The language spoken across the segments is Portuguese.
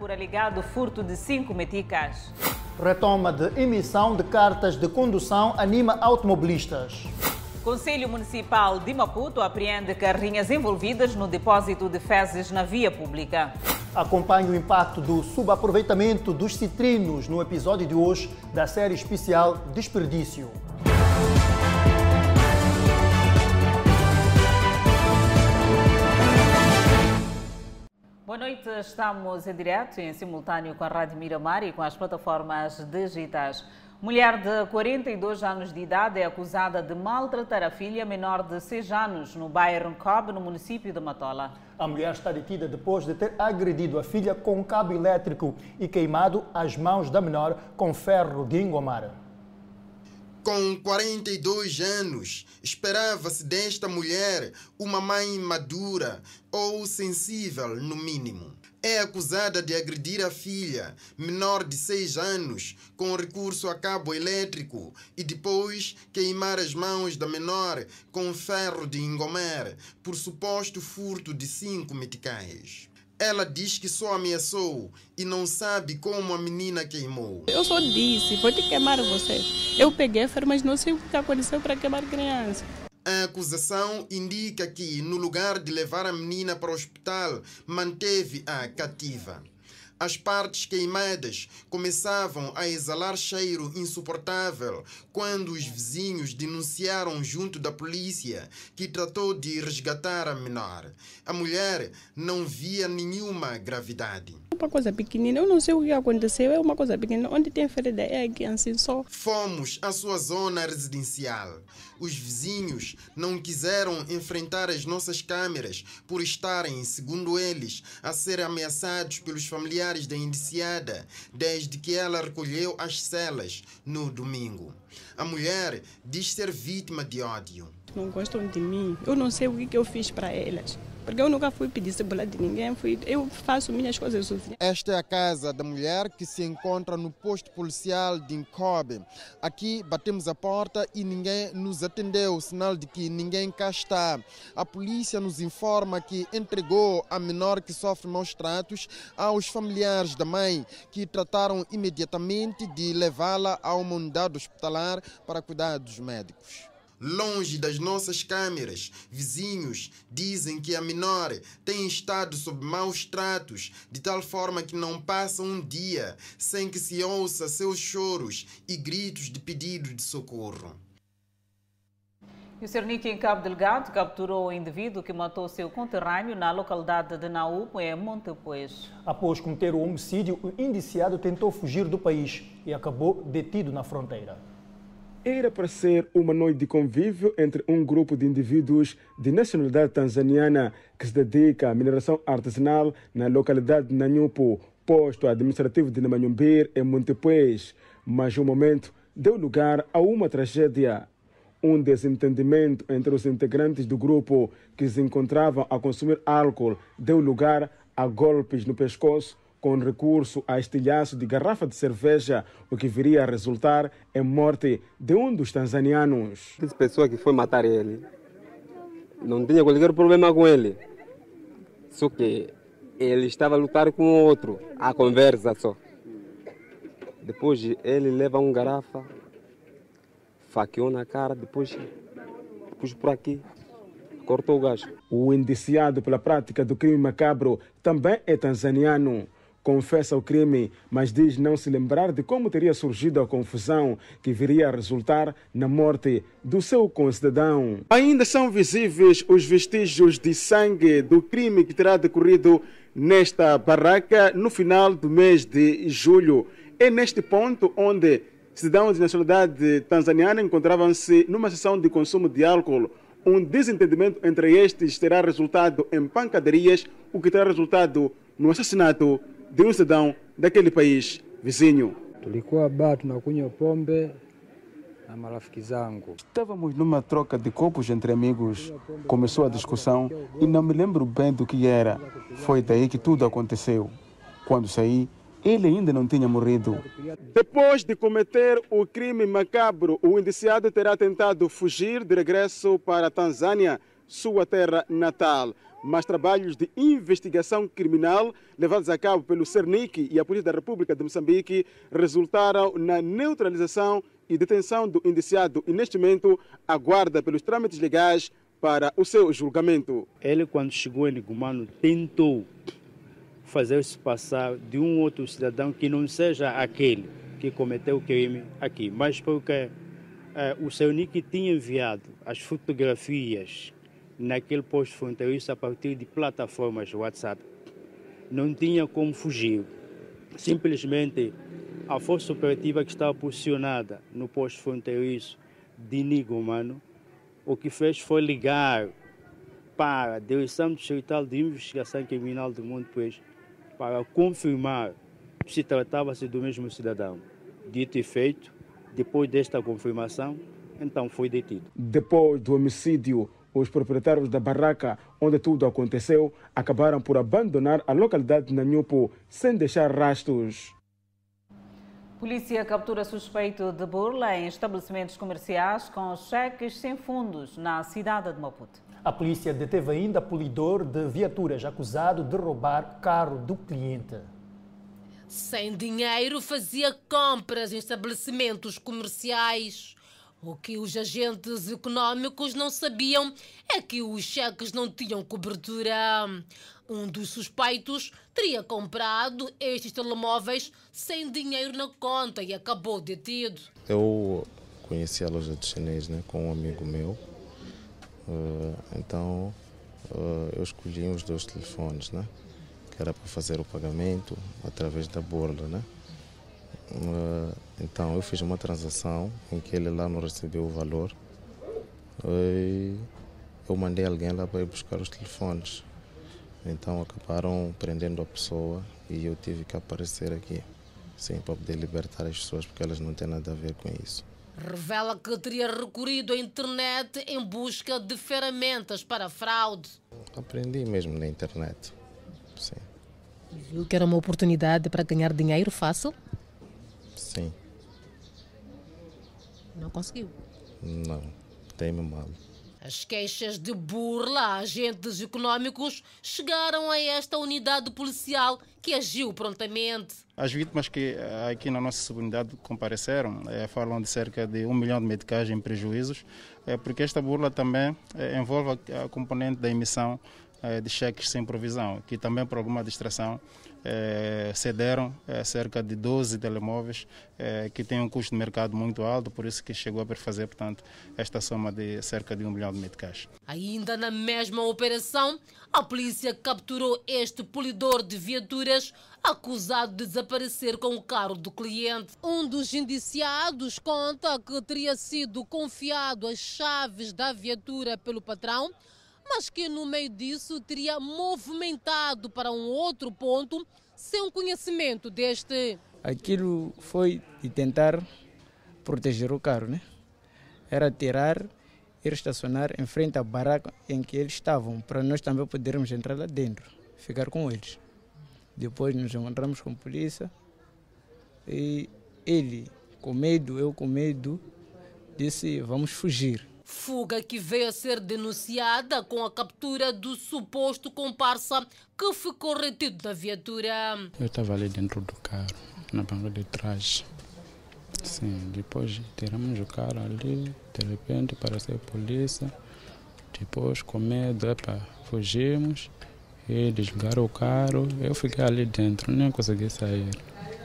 Por alegado furto de cinco meticas. Retoma de emissão de cartas de condução anima automobilistas. Conselho Municipal de Maputo apreende carrinhas envolvidas no depósito de fezes na via pública. Acompanhe o impacto do subaproveitamento dos citrinos no episódio de hoje da série especial Desperdício. Noite, estamos em direto e em simultâneo com a Rádio Miramar e com as plataformas digitais. Mulher de 42 anos de idade é acusada de maltratar a filha menor de 6 anos no bairro Cobb, no município de Matola. A mulher está detida depois de ter agredido a filha com um cabo elétrico e queimado as mãos da menor com ferro de engomar. Com 42 anos, esperava-se desta mulher uma mãe madura ou sensível, no mínimo. É acusada de agredir a filha, menor de 6 anos, com recurso a cabo elétrico e depois queimar as mãos da menor com ferro de engomar por suposto furto de cinco meticais. Ela diz que só ameaçou e não sabe como a menina queimou. Eu só disse, vou te queimar você. Eu peguei ferro, mas não sei o que aconteceu para queimar criança. A acusação indica que, no lugar de levar a menina para o hospital, manteve-a cativa. As partes queimadas começavam a exalar cheiro insuportável quando os vizinhos denunciaram junto da polícia, que tratou de resgatar a menor. A mulher não via nenhuma gravidade. Uma coisa pequenina, eu não sei o que aconteceu, é uma coisa pequenina. Onde tem ferida é aqui assim só. Fomos à sua zona residencial. Os vizinhos não quiseram enfrentar as nossas câmeras por estarem, segundo eles, a ser ameaçados pelos familiares da indiciada desde que ela recolheu as celas no domingo. A mulher diz ser vítima de ódio. Não gostam de mim. Eu não sei o que eu fiz para elas. Porque eu nunca fui pedir cebola de ninguém, fui, eu faço minhas coisas sozinha. Esta é a casa da mulher que se encontra no posto policial de Incobe. Aqui batemos a porta e ninguém nos atendeu, sinal de que ninguém cá está. A polícia nos informa que entregou a menor que sofre maus tratos aos familiares da mãe, que trataram imediatamente de levá-la a uma unidade hospitalar para cuidados médicos longe das nossas câmeras. Vizinhos dizem que a menor tem estado sob maus tratos, de tal forma que não passa um dia sem que se ouça seus choros e gritos de pedido de socorro. E o Cernic, em Cabo Delgado, capturou o indivíduo que matou seu conterrâneo na localidade de Naupo, em Montepuez. Após cometer o homicídio, o indiciado tentou fugir do país e acabou detido na fronteira. Era para ser uma noite de convívio entre um grupo de indivíduos de nacionalidade tanzaniana que se dedica à mineração artesanal na localidade de Nanyupo, posto administrativo de Namanhumbir, em Montepuez. Mas o momento deu lugar a uma tragédia. Um desentendimento entre os integrantes do grupo que se encontravam a consumir álcool deu lugar a golpes no pescoço com recurso a estilhaço de garrafa de cerveja, o que viria a resultar em morte de um dos tanzanianos. Essa pessoa que foi matar ele não tinha qualquer problema com ele, só que ele estava a lutar com o outro, a conversa só. Depois ele leva uma garrafa, faqueou na cara, depois pus por aqui, cortou o gajo. O indiciado pela prática do crime macabro também é tanzaniano confessa o crime, mas diz não se lembrar de como teria surgido a confusão que viria a resultar na morte do seu concidadão. Ainda são visíveis os vestígios de sangue do crime que terá decorrido nesta barraca no final do mês de julho. É neste ponto onde cidadãos de nacionalidade tanzaniana encontravam-se numa sessão de consumo de álcool. Um desentendimento entre estes terá resultado em pancadarias, o que terá resultado no assassinato de um cidadão daquele país vizinho. Tulikuwa baa tunakunywa pombe na marafiki zangu. Estávamos numa troca de copos entre amigos. Começou a discussão e não me lembro bem do que era. Foi daí que tudo aconteceu. Quando saí, ele ainda não tinha morrido. Depois de cometer o crime macabro, o indiciado terá tentado fugir de regresso para a Tanzânia, sua terra natal. Mas trabalhos de investigação criminal levados a cabo pelo CERNIC e a Polícia da República de Moçambique resultaram na neutralização e detenção do indiciado e, neste momento, aguarda pelos trâmites legais para o seu julgamento. Ele, quando chegou em Gumano, tentou fazer-se passar de um outro cidadão que não seja aquele que cometeu o crime aqui, mas porque eh, o seu Nick tinha enviado as fotografias naquele posto fronteiriço a partir de plataformas WhatsApp. Não tinha como fugir. Simplesmente a força operativa que estava posicionada no posto fronteiriço de Nigomano, o que fez foi ligar para a Direção Distrital de Investigação Criminal do Monte Peixe para confirmar se tratava-se do mesmo cidadão. Dito e feito, depois desta confirmação, então foi detido. Depois do homicídio, os proprietários da barraca onde tudo aconteceu acabaram por abandonar a localidade de Nanhupo sem deixar rastros. Polícia captura suspeito de burla em estabelecimentos comerciais com cheques sem fundos na cidade de Maputo. A polícia deteve ainda polidor de viaturas acusado de roubar carro do cliente. Sem dinheiro fazia compras em estabelecimentos comerciais. O que os agentes econômicos não sabiam é que os cheques não tinham cobertura. Um dos suspeitos teria comprado estes telemóveis sem dinheiro na conta e acabou detido. Eu conheci a loja de chinês né, com um amigo meu. Uh, então uh, eu escolhi os dois telefones, né? Que era para fazer o pagamento através da borla, né? Uh, então eu fiz uma transação em que ele lá não recebeu o valor. E eu mandei alguém lá para ir buscar os telefones. Então acabaram prendendo a pessoa e eu tive que aparecer aqui, sim, para poder libertar as pessoas, porque elas não têm nada a ver com isso. Revela que teria recorrido à internet em busca de ferramentas para fraude. Aprendi mesmo na internet, sim. Viu que era uma oportunidade para ganhar dinheiro fácil? Sim. Não conseguiu? Não, tem-me mal. As queixas de burla a agentes econômicos chegaram a esta unidade policial que agiu prontamente. As vítimas que eh, aqui na nossa unidade compareceram é, falam de cerca de um milhão de meticais em prejuízos, é, porque esta burla também é, envolve a, a componente da emissão de cheques sem provisão, que também por alguma distração é, cederam é, cerca de 12 telemóveis é, que têm um custo de mercado muito alto, por isso que chegou a perfazer, portanto, esta soma de cerca de um milhão de meticais. Ainda na mesma operação, a polícia capturou este polidor de viaturas acusado de desaparecer com o carro do cliente. Um dos indiciados conta que teria sido confiado as chaves da viatura pelo patrão mas que no meio disso teria movimentado para um outro ponto sem o conhecimento deste. Aquilo foi de tentar proteger o carro, né? Era tirar, ir estacionar em frente à barraca em que eles estavam, para nós também podermos entrar lá dentro, ficar com eles. Depois nos encontramos com a polícia e ele, com medo, eu com medo, disse: vamos fugir. Fuga que veio a ser denunciada com a captura do suposto comparsa que ficou retido da viatura. Eu estava ali dentro do carro, na banca de trás. Sim, depois tiramos o carro ali, de repente apareceu a polícia. Depois, com medo, epa, fugimos e desligaram o carro. Eu fiquei ali dentro, nem consegui sair.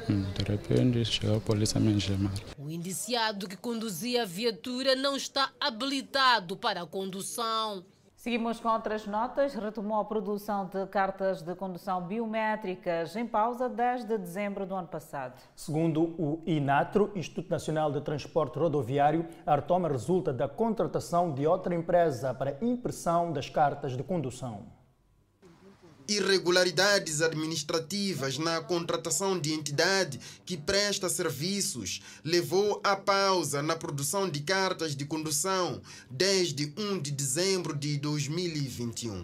De repente chegou a polícia me chamar. O indiciado que conduzia a viatura não está habilitado para a condução. Seguimos com outras notas. Retomou a produção de cartas de condução biométricas em pausa desde dezembro do ano passado. Segundo o INATRO, Instituto Nacional de Transporte Rodoviário, a retoma resulta da contratação de outra empresa para impressão das cartas de condução irregularidades administrativas na contratação de entidade que presta serviços levou à pausa na produção de cartas de condução desde 1 de dezembro de 2021.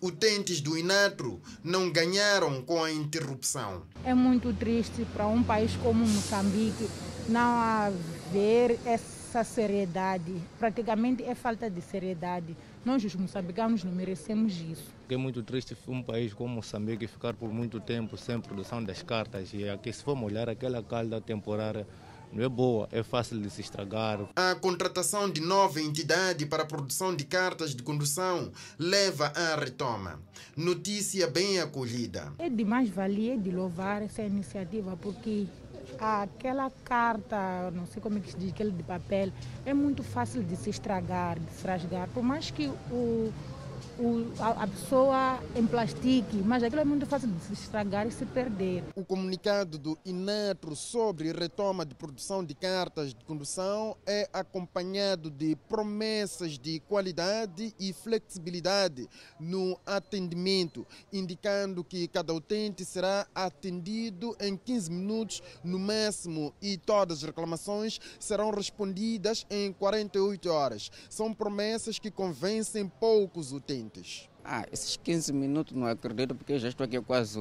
Utentes do Inatro não ganharam com a interrupção. É muito triste para um país como Moçambique não haver essa seriedade. Praticamente é falta de seriedade Nós, os moçambicanos, não merecemos isso. É muito triste um país como Moçambique ficar por muito tempo sem produção das cartas. E aqui, se formos olhar aquela calda temporária, não é boa, é fácil de se estragar. A contratação de nova entidade para a produção de cartas de condução leva à retoma. Notícia bem acolhida. É de mais valia de louvar essa iniciativa, porque aquela carta, não sei como é que se diz, aquele de papel, é muito fácil de se estragar, de se rasgar. Por mais que o o, a, a, pessoa em plastique, mas aquilo é muito fácil de se estragar e se perder. O comunicado do INATRO sobre retoma de produção de cartas de condução é acompanhado de promessas de qualidade e flexibilidade no atendimento, indicando que cada utente será atendido em 15 minutos no máximo e todas as reclamações serão respondidas em 48 horas. São promessas que convencem poucos utentes. Ah, esses 15 minutos não acredito porque eu já estou aqui quase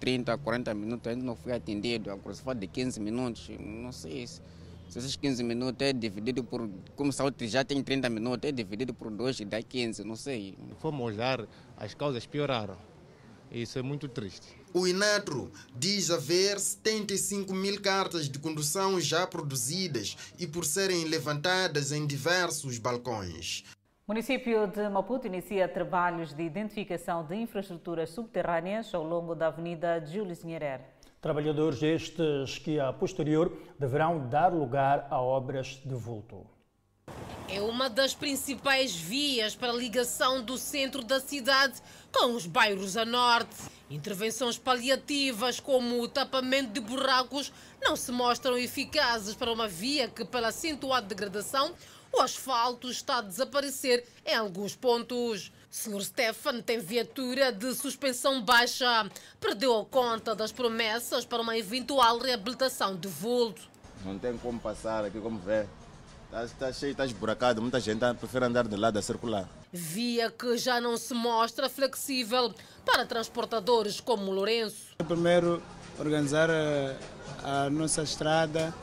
30, 40 minutos, ainda não fui atendido. Agora se fala de 15 minutos, não sei se, se esses 15 minutos é dividido por, como saúde já tem 30 minutos, é dividido por 2 e dá 15, não sei. Fomos olhar, as causas pioraram. Isso é muito triste. O Inatro diz haver 75 mil cartas de condução já produzidas e por serem levantadas em diversos balcões. O município de Maputo inicia trabalhos de identificação de infraestruturas subterrâneas ao longo da Avenida Júlio Nyerere. Trabalhadores estes que, a posterior, deverão dar lugar a obras de vulto. É uma das principais vias para a ligação do centro da cidade com os bairros a norte. Intervenções paliativas, como o tapamento de buracos, não se mostram eficazes para uma via que, pela acentuada degradação, o asfalto está a desaparecer em alguns pontos. Sr. Stefan tem viatura de suspensão baixa. Perdeu a conta das promessas para uma eventual reabilitação de vulto. Não tem como passar aqui, como vê. Está, está cheio, está esburacado. Muita gente prefere andar de lado a circular. Via que já não se mostra flexível para transportadores como Lourenço. Primeiro, organizar a, a nossa estrada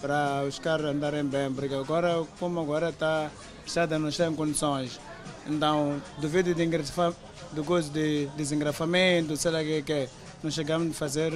para os carros andarem bem, porque agora, como agora está, estrada não está em condições, então, devido de, de coisa de desengrafamento, sei lá o que é, não chegamos a fazer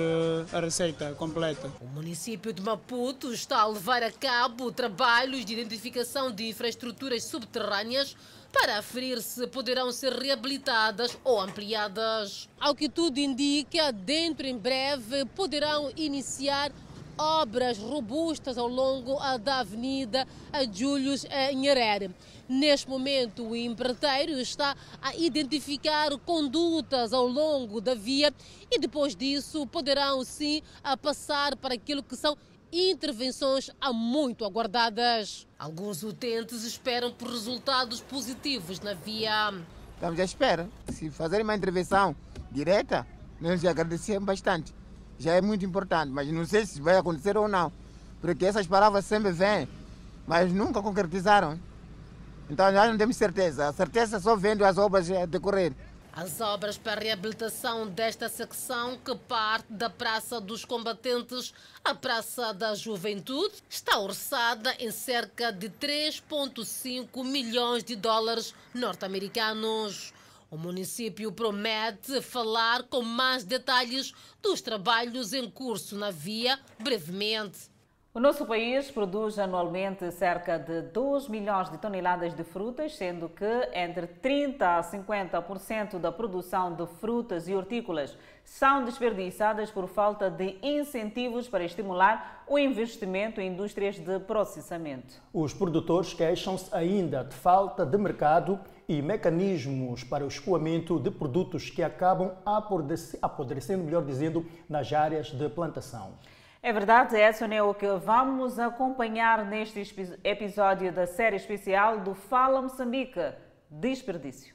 a receita completa. O município de Maputo está a levar a cabo trabalhos de identificação de infraestruturas subterrâneas para aferir se poderão ser reabilitadas ou ampliadas. Ao que tudo indica, dentro em breve poderão iniciar obras robustas ao longo da Avenida Július Nyerere. Neste momento, o empreiteiro está a identificar condutas ao longo da via e depois disso poderão sim a passar para aquilo que são intervenções há muito aguardadas. Alguns utentes esperam por resultados positivos na via. Estamos à espera. Se fazerem uma intervenção direta, nós agradecemos bastante já é muito importante, mas não sei se vai acontecer ou não, porque essas palavras sempre vêm, mas nunca concretizaram. Então nós não temos certeza, a certeza só vendo as obras decorrer. As obras para a reabilitação desta secção, que parte da Praça dos Combatentes à Praça da Juventude, está orçada em cerca de 3,5 milhões de dólares norte-americanos. O município promete falar com mais detalhes dos trabalhos em curso na via brevemente. O nosso país produz anualmente cerca de 2 milhões de toneladas de frutas, sendo que entre 30% a 50% da produção de frutas e hortícolas são desperdiçadas por falta de incentivos para estimular o investimento em indústrias de processamento. Os produtores queixam-se ainda de falta de mercado e mecanismos para o escoamento de produtos que acabam apodrecendo, melhor dizendo, nas áreas de plantação. É verdade, Edson, é o que vamos acompanhar neste episódio da série especial do Fala Moçambique, Desperdício.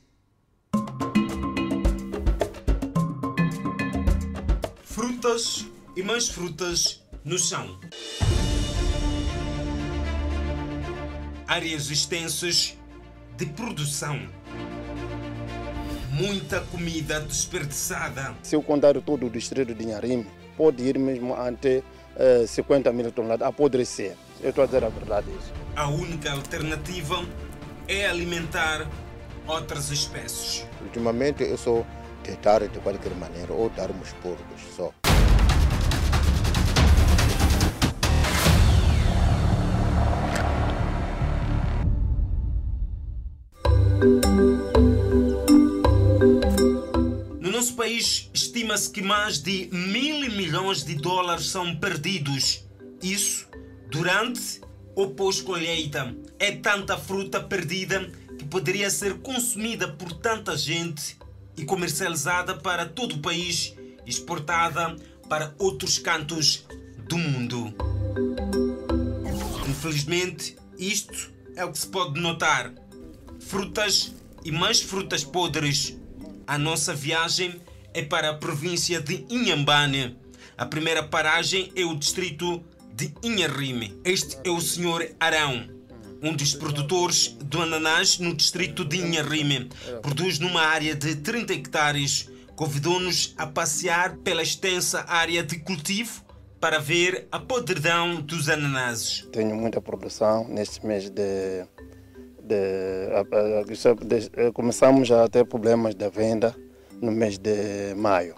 Frutas e mais frutas no chão. Áreas extensas de produção. Muita comida desperdiçada. Se eu contar todo o distrito de Inharime, pode ir mesmo ante uh, 50 mil toneladas, apodrecer. Eu estou a dizer a verdade isso. A única alternativa é alimentar outras espécies. Ultimamente eu sou tentar de qualquer maneira ou dar uns porcos só. País, estima-se que mais de mil milhões de dólares são perdidos. Isso durante ou pós-colheita. É tanta fruta perdida que poderia ser consumida por tanta gente e comercializada para todo o país, exportada para outros cantos do mundo. Infelizmente, isto é o que se pode notar. Frutas e mais frutas podres. A nossa viagem é para a província de Inhambane. A primeira paragem é o distrito de Inharime. Este é o Sr. Arão, um dos produtores do ananás no distrito de Inharime. Produz numa área de 30 hectares. Convidou-nos a passear pela extensa área de cultivo para ver a podridão dos ananases. Tenho muita produção neste mês de. de, a- a- de- começamos a ter problemas de venda no mês de maio.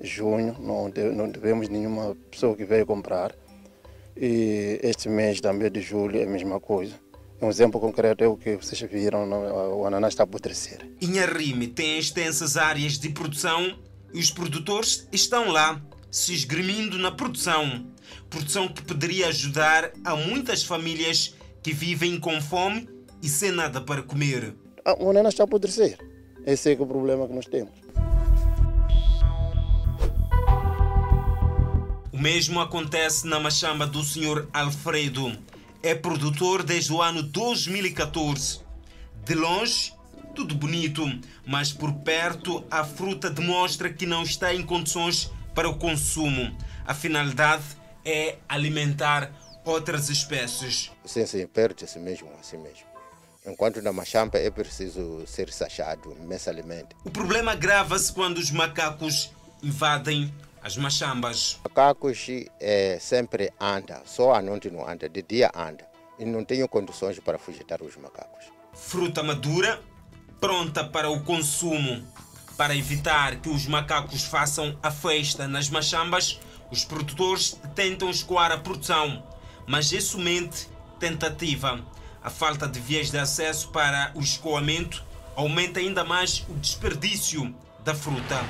Junho, não, não tivemos nenhuma pessoa que veio comprar. E este mês também de julho é a mesma coisa. Um exemplo concreto é o que vocês viram, no- o ananás está a apodrecer. Inharime tem extensas áreas de produção e os produtores estão lá, se esgrimindo na produção. Produção que poderia ajudar a muitas famílias que vivem com fome e sem nada para comer. Ah, O ananás está a apodrecer. Esse é que é o problema que nós temos. O mesmo acontece na machamba do Sr. Alfredo. É produtor desde o ano 2014. De longe, tudo bonito, mas por perto a fruta demonstra que não está em condições para o consumo. A finalidade é alimentar outras espécies. Sim, sim, perde-se mesmo, assim mesmo. Enquanto na machamba é preciso ser sachado mensalmente. O problema agrava-se quando os macacos invadem as machambas. Macacos é, sempre anda, só à noite não anda, de dia anda. E não tenho condições para fugitar os macacos. Fruta madura, pronta para o consumo. Para evitar que os macacos façam a festa nas machambas, os produtores tentam escoar a produção, mas é somente tentativa. A falta de vias de acesso para o escoamento aumenta ainda mais o desperdício da fruta.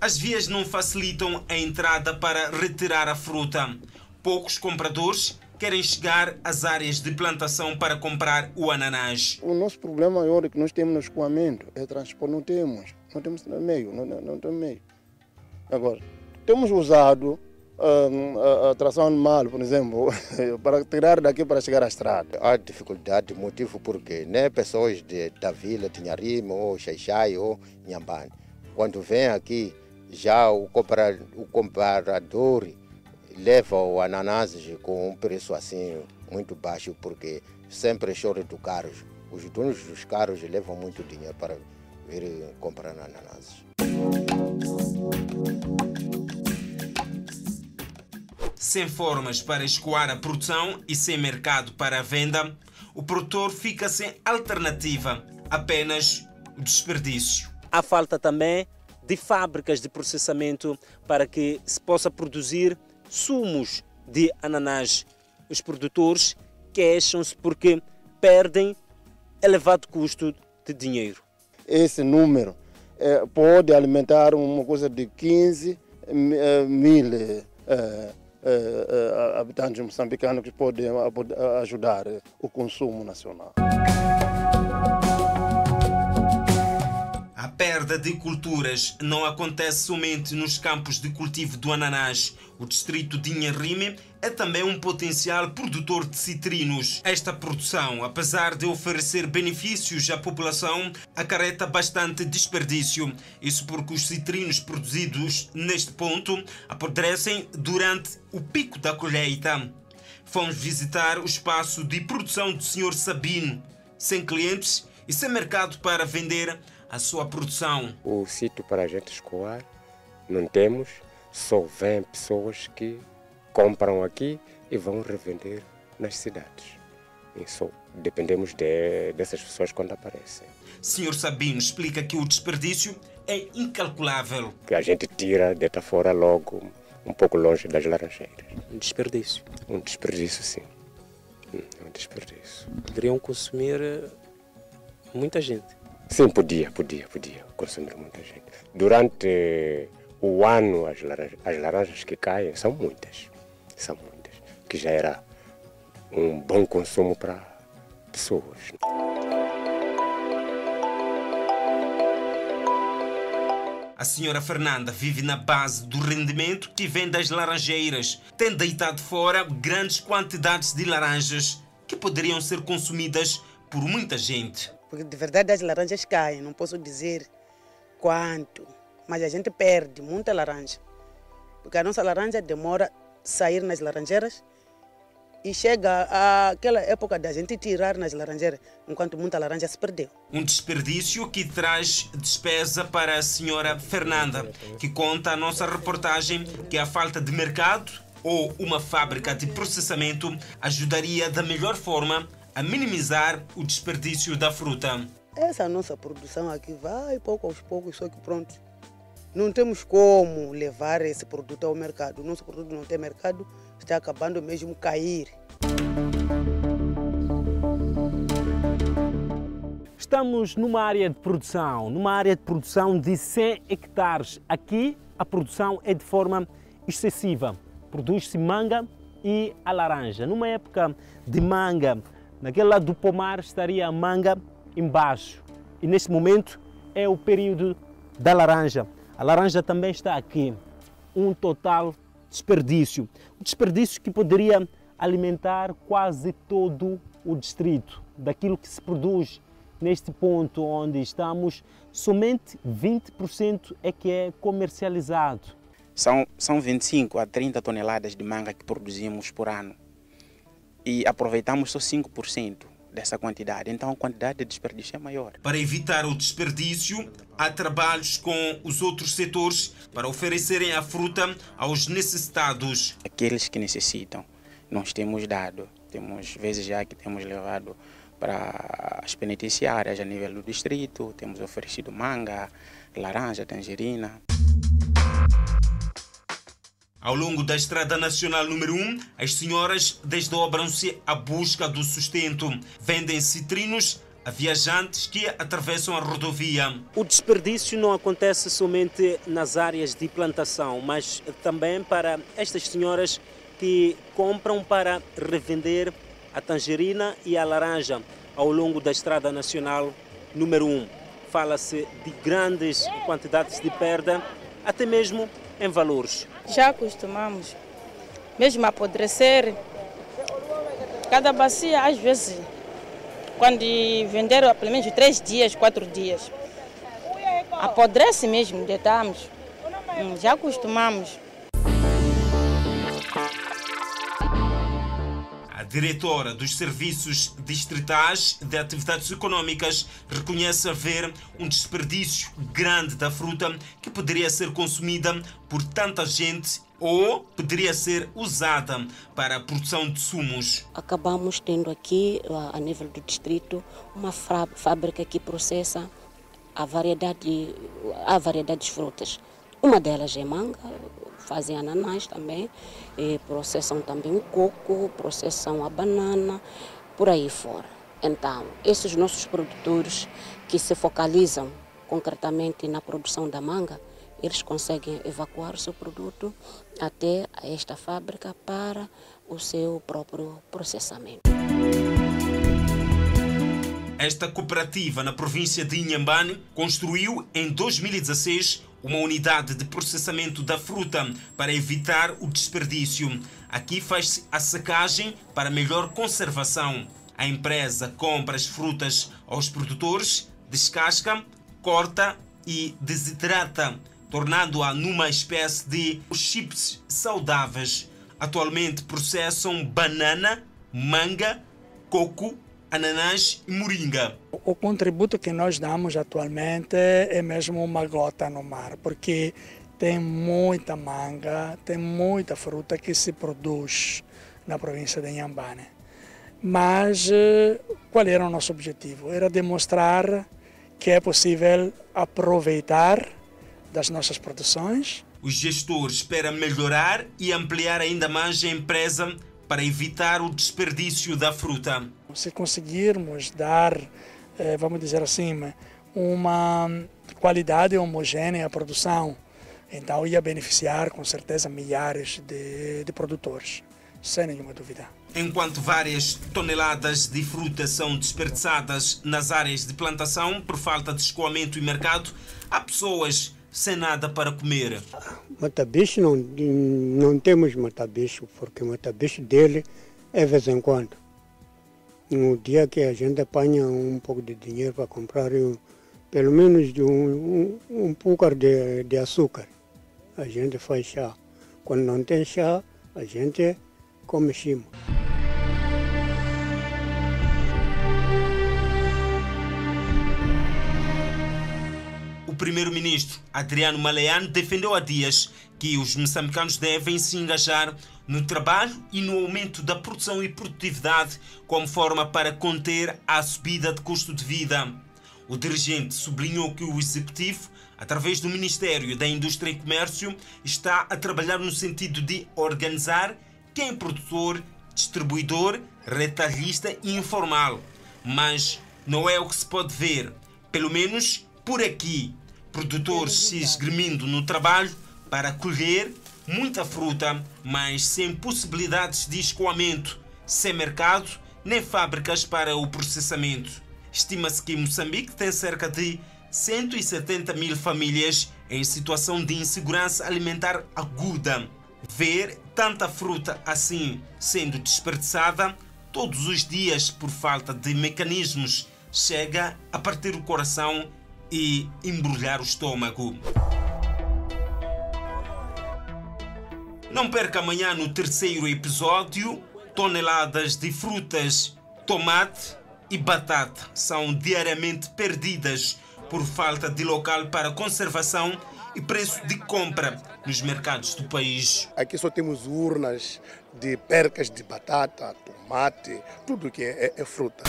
As vias não facilitam a entrada para retirar a fruta. Poucos compradores querem chegar às áreas de plantação para comprar o ananás. O nosso problema maior que nós temos no escoamento é transporte, não temos. Não temos meio, não, não, não temos meio. Agora, temos usado hum, a, a tração animal, por exemplo, para tirar daqui para chegar à estrada. Há dificuldade, motivo porque nem pessoas de, da vila de Nharima, ou Xaixai, ou Nhambane, quando vem aqui, já o, o comprador leva o ananás com um preço assim muito baixo, porque sempre chora do carros. Os donos dos carros levam muito dinheiro para vir comprar ananases. Sem formas para escoar a produção e sem mercado para a venda, o produtor fica sem alternativa, apenas o desperdício. Há falta também de fábricas de processamento para que se possa produzir sumos de ananás. Os produtores queixam-se porque perdem elevado custo de dinheiro. Esse número eh, pode alimentar uma coisa de 15 mi- eh, mil eh, eh, habitantes moçambicanos que podem pode ajudar o consumo nacional. Perda de culturas não acontece somente nos campos de cultivo do ananás. O distrito de Inharime é também um potencial produtor de citrinos. Esta produção, apesar de oferecer benefícios à população, acarreta bastante desperdício. Isso porque os citrinos produzidos neste ponto apodrecem durante o pico da colheita. Fomos visitar o espaço de produção do Sr. Sabino, sem clientes e sem mercado para vender a sua produção. O sítio para a gente escoar não temos, só vêm pessoas que compram aqui e vão revender nas cidades. Isso dependemos de, dessas pessoas quando aparecem. Senhor Sabino explica que o desperdício é incalculável. Que a gente tira, deita fora logo, um pouco longe das laranjeiras. Um desperdício. Um desperdício, sim. Hum, um desperdício. Poderiam consumir eh, muita gente. Sim, podia, podia, podia consumir muita gente. Durante o ano, as laranjas, as laranjas que caem são muitas. São muitas. Que já era um bom consumo para pessoas. A senhora Fernanda vive na base do rendimento que vem das laranjeiras. Tem deitado fora grandes quantidades de laranjas que poderiam ser consumidas por muita gente. Porque de verdade as laranjas caem, não posso dizer quanto, mas a gente perde muita laranja. Porque a nossa laranja demora sair nas laranjeiras e chega aquela época da gente tirar nas laranjeiras, enquanto muita laranja se perdeu. Um desperdício que traz despesa para a senhora Fernanda, que conta a nossa reportagem que a falta de mercado ou uma fábrica de processamento ajudaria da melhor forma a minimizar o desperdício da fruta. Essa nossa produção aqui vai pouco aos poucos, só que pronto. Não temos como levar esse produto ao mercado. O nosso produto não tem mercado, está acabando mesmo cair. Estamos numa área de produção, numa área de produção de 100 hectares. Aqui a produção é de forma excessiva. Produz-se manga e a laranja. Numa época de manga, naquele lado do pomar estaria a manga embaixo. E neste momento é o período da laranja. A laranja também está aqui. Um total desperdício. Um desperdício que poderia alimentar quase todo o distrito. Daquilo que se produz neste ponto onde estamos, somente 20% é que é comercializado. São, são 25 a 30 toneladas de manga que produzimos por ano e aproveitamos só 5% dessa quantidade, então a quantidade de desperdício é maior. Para evitar o desperdício, há trabalhos com os outros setores para oferecerem a fruta aos necessitados. Aqueles que necessitam, nós temos dado, temos vezes já que temos levado para as penitenciárias a nível do distrito, temos oferecido manga, laranja, tangerina. Ao longo da Estrada Nacional número 1, as senhoras desdobram-se à busca do sustento. Vendem citrinos a viajantes que atravessam a rodovia. O desperdício não acontece somente nas áreas de plantação, mas também para estas senhoras que compram para revender a tangerina e a laranja ao longo da Estrada Nacional número 1. Fala-se de grandes quantidades de perda, até mesmo em valores. Já acostumamos, mesmo apodrecer. Cada bacia, às vezes, quando venderam pelo menos três dias, quatro dias, apodrece mesmo, deitamos. Já acostumamos. Diretora dos Serviços Distritais de Atividades Econômicas reconhece haver um desperdício grande da fruta que poderia ser consumida por tanta gente ou poderia ser usada para a produção de sumos. Acabamos tendo aqui, a nível do distrito, uma fábrica que processa a variedade, a variedade de frutas. Uma delas é manga, fazem ananás também, processam também o coco, processam a banana, por aí fora. Então, esses nossos produtores que se focalizam concretamente na produção da manga, eles conseguem evacuar o seu produto até esta fábrica para o seu próprio processamento. Esta cooperativa na província de Inhambane construiu em 2016 uma unidade de processamento da fruta para evitar o desperdício. Aqui faz-se a secagem para melhor conservação. A empresa compra as frutas aos produtores, descasca, corta e desidrata, tornando-a numa espécie de chips saudáveis. Atualmente processam banana, manga, coco, ananás e moringa. O contributo que nós damos atualmente é mesmo uma gota no mar, porque tem muita manga, tem muita fruta que se produz na província de Inhambane. Mas eh, qual era o nosso objetivo? Era demonstrar que é possível aproveitar das nossas produções. O gestor espera melhorar e ampliar ainda mais a empresa para evitar o desperdício da fruta. Se conseguirmos dar, eh, vamos dizer assim, uma qualidade homogênea à produção, então ia beneficiar com certeza milhares de, de produtores, sem nenhuma dúvida. Enquanto várias toneladas de fruta são desperdiçadas nas áreas de plantação por falta de escoamento e mercado, há pessoas sem nada para comer. Matabicho não, não temos matabicho, porque matabicho dele é vez em quando. No dia que a gente apanha um pouco de dinheiro para comprar pelo menos de um, um, um pouco de, de açúcar, a gente faz chá. Quando não tem chá, a gente come chimo. Primeiro-ministro Adriano Maleano defendeu há dias que os moçambicanos devem se engajar no trabalho e no aumento da produção e produtividade como forma para conter a subida de custo de vida. O dirigente sublinhou que o executivo, através do Ministério da Indústria e Comércio, está a trabalhar no sentido de organizar quem é produtor, distribuidor, retalhista e informal. Mas não é o que se pode ver, pelo menos por aqui. Produtores se esgrimindo no trabalho para colher muita fruta, mas sem possibilidades de escoamento, sem mercado nem fábricas para o processamento. Estima-se que Moçambique tem cerca de 170 mil famílias em situação de insegurança alimentar aguda. Ver tanta fruta assim sendo desperdiçada todos os dias por falta de mecanismos chega a partir o coração e embrulhar o estômago. Não perca amanhã no terceiro episódio. Toneladas de frutas, tomate e batata são diariamente perdidas por falta de local para conservação e preço de compra nos mercados do país. Aqui só temos urnas de percas de batata, tomate, tudo que é, é fruta.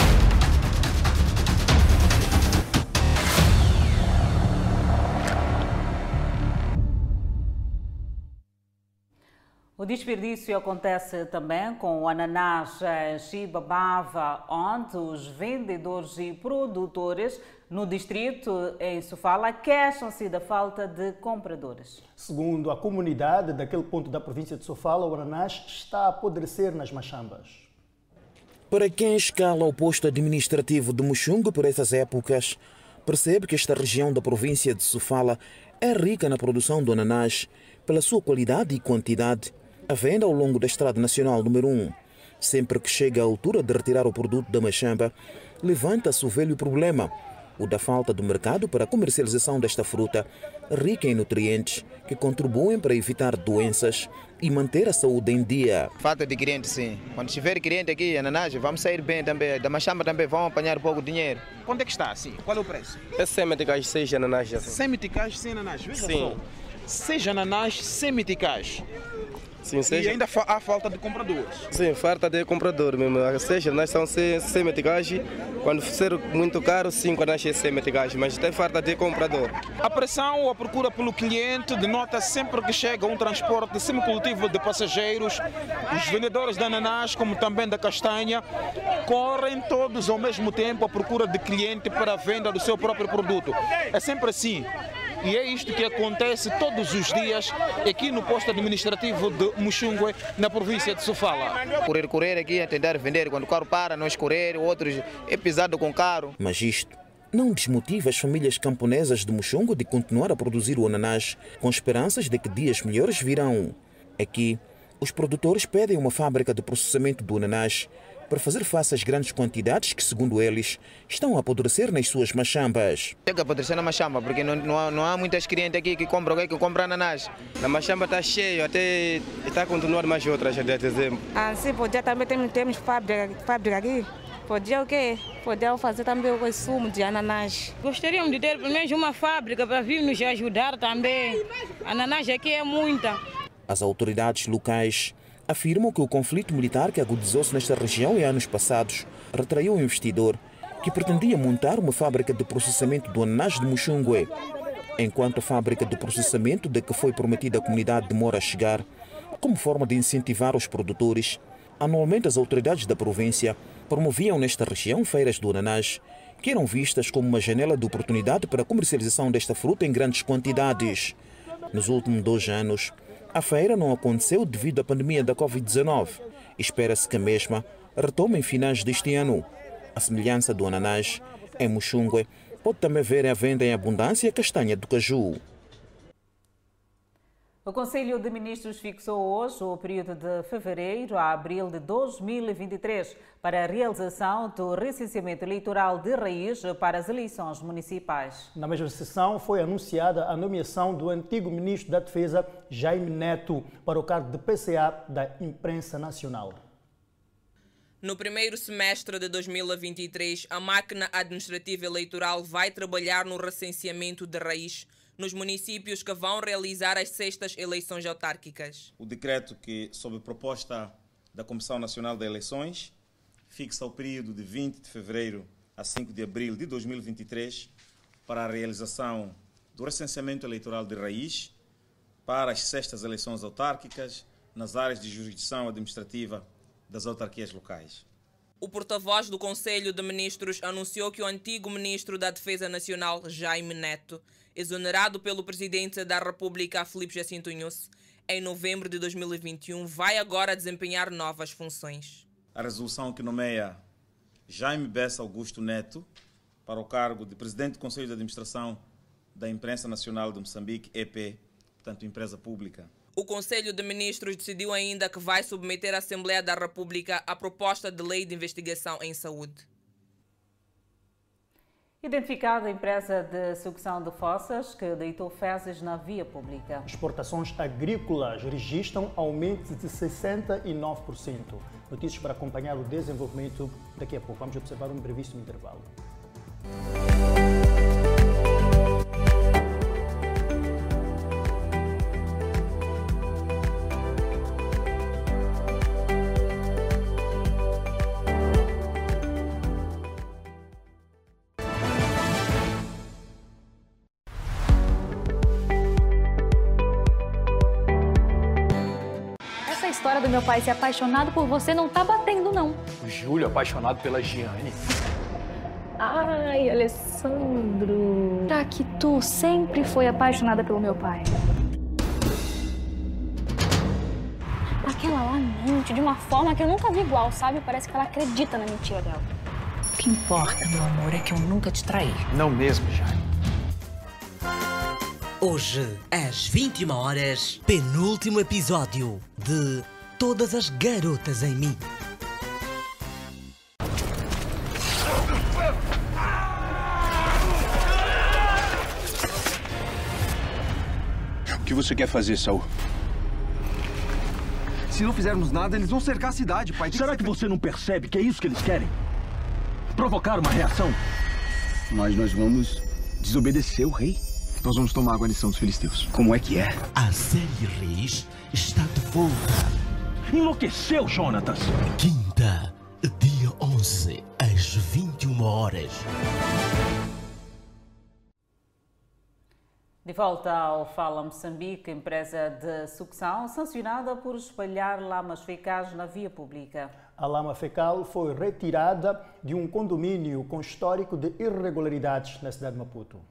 O desperdício acontece também com o ananás Chibabava, onde os vendedores e produtores no distrito, em Sofala, queixam-se da falta de compradores. Segundo a comunidade daquele ponto da província de Sofala, o ananás está a apodrecer nas machambas. Para quem escala o posto administrativo de Muxungo por essas épocas, percebe que esta região da província de Sofala é rica na produção do ananás pela sua qualidade e quantidade a venda ao longo da Estrada Nacional número 1. Sempre que chega a altura de retirar o produto da machamba, levanta-se o velho problema, o da falta de mercado para a comercialização desta fruta, rica em nutrientes que contribuem para evitar doenças e manter a saúde em dia. Falta de cliente, sim. Quando tiver cliente aqui, ananás, vamos sair bem também. Da machamba também vamos apanhar pouco dinheiro. Quanto é que está, assim? Qual é o preço? É 100 meticais, 6 ananás. 100 meticais, 100 ananás. Veja Sim. só. 6 ananás, 100 meticais. Sim, seja... E ainda fa há falta de compradores. Sim, falta de comprador mesmo. Seja, nós são 100 meticais. Quando ser muito caro, 5 nós é 100 meticais. Mas tem falta de comprador. A pressão ou a procura pelo cliente denota sempre que chega um transporte semicultivo de passageiros. Os vendedores de ananás, como também da castanha, correm todos ao mesmo tempo à procura de cliente para a venda do seu próprio produto. É sempre assim. E é isto que acontece todos os dias aqui no posto administrativo de Muxungue, na província de Sofala. Correr, correr aqui a tentar vender. Quando o carro para, nós correr, outros é pisado com carro. Mas isto não desmotiva as famílias camponesas de Muxungo de continuar a produzir o ananás com esperanças de que dias melhores virão. Aqui, os produtores pedem uma fábrica de processamento do ananás para fazer face às grandes quantidades que, segundo eles, estão a apodrecer nas suas machambas. Chega a apodrecer na machamba, porque não, não, há, não há muitas clientes aqui que compram, que compram ananás. Na machamba está cheio, até está a continuar mais outras até dezembro. Ah, sim, podia também temos, temos fábrica, fábrica aqui. Podia o quê? Podia fazer também o consumo de ananás. Gostaríamos de ter pelo menos uma fábrica para vir nos ajudar também. Ananás aqui é muita. As autoridades locais afirmam que o conflito militar que agudizou-se nesta região em anos passados retraiu um investidor que pretendia montar uma fábrica de processamento do ananás de Muxungue. Enquanto a fábrica de processamento de que foi prometida à comunidade demora a chegar, como forma de incentivar os produtores, anualmente as autoridades da província promoviam nesta região feiras do ananás, que eram vistas como uma janela de oportunidade para a comercialização desta fruta em grandes quantidades. Nos últimos dois anos, a feira não aconteceu devido à pandemia da Covid-19. Espera-se que a mesma retome em finais deste ano. A semelhança do ananás, em Muxungue, pode também ver a venda em abundância castanha do caju. O Conselho de Ministros fixou hoje o período de fevereiro a abril de 2023 para a realização do recenseamento eleitoral de raiz para as eleições municipais. Na mesma sessão foi anunciada a nomeação do antigo ministro da Defesa, Jaime Neto, para o cargo de PCA da Imprensa Nacional. No primeiro semestre de 2023, a máquina administrativa eleitoral vai trabalhar no recenseamento de raiz nos municípios que vão realizar as sextas eleições autárquicas. O decreto que, sob proposta da Comissão Nacional de Eleições, fixa o período de 20 de fevereiro a 5 de abril de 2023 para a realização do recenseamento eleitoral de raiz para as sextas eleições autárquicas nas áreas de jurisdição administrativa das autarquias locais. O porta-voz do Conselho de Ministros anunciou que o antigo ministro da Defesa Nacional, Jaime Neto, exonerado pelo presidente da República, Filipe Jacinto Inhosse, em novembro de 2021, vai agora desempenhar novas funções. A resolução que nomeia Jaime Bessa Augusto Neto para o cargo de presidente do Conselho de Administração da Imprensa Nacional de Moçambique, EP, portanto, empresa pública. O Conselho de Ministros decidiu ainda que vai submeter à Assembleia da República a proposta de lei de investigação em saúde. Identificada a empresa de sucção de fossas que deitou fezes na via pública. Exportações agrícolas registram aumento de 69%. Notícias para acompanhar o desenvolvimento daqui a pouco. Vamos observar um brevíssimo intervalo. Meu pai ser apaixonado por você não tá batendo, não. O Júlio apaixonado pela Giane. Ai, Alessandro. Será que tu sempre foi apaixonada pelo meu pai? Aquela lá mente de uma forma que eu nunca vi igual, sabe? Parece que ela acredita na mentira dela. O que importa, meu amor, é que eu nunca te traí. Não mesmo, Jane. Hoje, às 21 horas, penúltimo episódio de todas as garotas em mim. O que você quer fazer, Saul? Se não fizermos nada, eles vão cercar a cidade, pai. Será que, que você não percebe que é isso que eles querem? Provocar uma reação? Mas nós vamos desobedecer o rei. Nós vamos tomar a guarnição dos filisteus. Como é que é? A série Reis está de volta. Enlouqueceu, Jonatas! Quinta, dia 11, às 21 horas. De volta ao Fala Moçambique, empresa de sucção sancionada por espalhar lamas fecais na via pública. A lama fecal foi retirada de um condomínio com histórico de irregularidades na cidade de Maputo.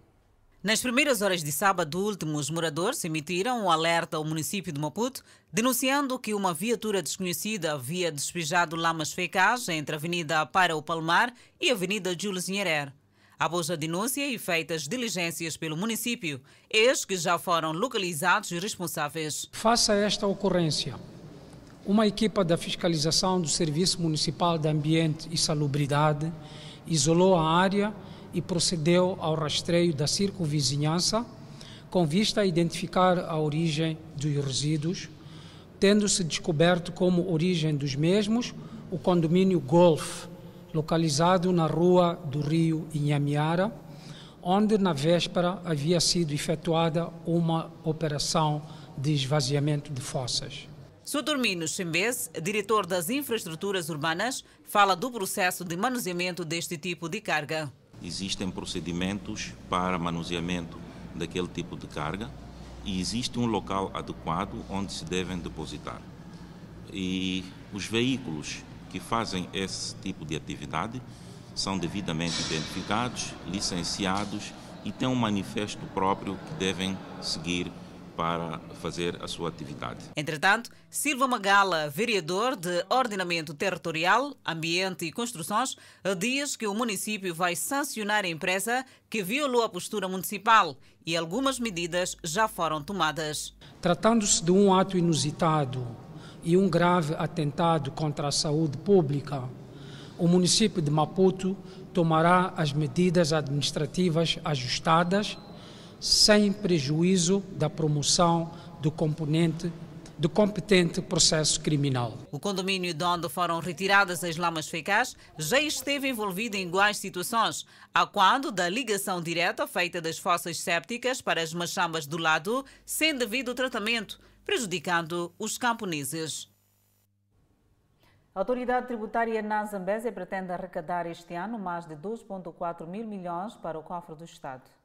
Nas primeiras horas de sábado último, os moradores emitiram um alerta ao município de Maputo, denunciando que uma viatura desconhecida havia despejado lamas fecais entre a Avenida Para o Palmar e a Avenida Jules Nherer. Após a denúncia e feitas diligências pelo município, eis que já foram localizados os responsáveis. Faça esta ocorrência. Uma equipa da fiscalização do Serviço Municipal de Ambiente e Salubridade isolou a área e procedeu ao rastreio da circunvizinhança com vista a identificar a origem dos resíduos, tendo-se descoberto como origem dos mesmos o condomínio Golf, localizado na rua do Rio Inhamiara, onde na véspera havia sido efetuada uma operação de esvaziamento de fossas. Sotormino Chembes, diretor das infraestruturas urbanas, fala do processo de manuseamento deste tipo de carga. Existem procedimentos para manuseamento daquele tipo de carga e existe um local adequado onde se devem depositar. E os veículos que fazem esse tipo de atividade são devidamente identificados, licenciados e têm um manifesto próprio que devem seguir para fazer a sua atividade. Entretanto, Silva Magala, vereador de Ordenamento Territorial, Ambiente e Construções, diz que o município vai sancionar a empresa que violou a postura municipal e algumas medidas já foram tomadas. Tratando-se de um ato inusitado e um grave atentado contra a saúde pública, o município de Maputo tomará as medidas administrativas ajustadas sem prejuízo da promoção do componente do competente processo criminal. O condomínio de onde foram retiradas as lamas fecais já esteve envolvido em iguais situações, a quando da ligação direta feita das fossas sépticas para as machambas do lado, sem devido tratamento, prejudicando os camponeses. A autoridade tributária na Zambésia pretende arrecadar este ano mais de 2,4 mil milhões para o cofre do Estado.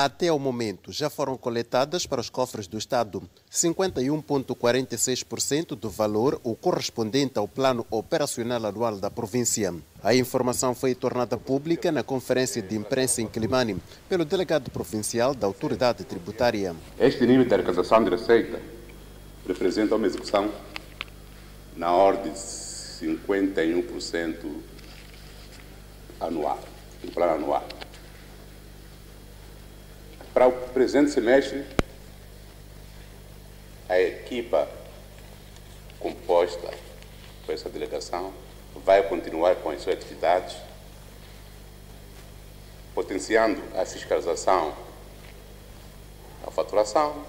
Até o momento, já foram coletadas para os cofres do Estado 51,46% do valor, o correspondente ao plano operacional anual da província. A informação foi tornada pública na conferência de imprensa em Quilimane pelo delegado provincial da autoridade tributária. Este nível de arrecadação de receita representa uma execução na ordem de 51% anual, no plano anual. Para o presente semestre, a equipa composta por essa delegação vai continuar com as suas atividades, potenciando a fiscalização, a faturação.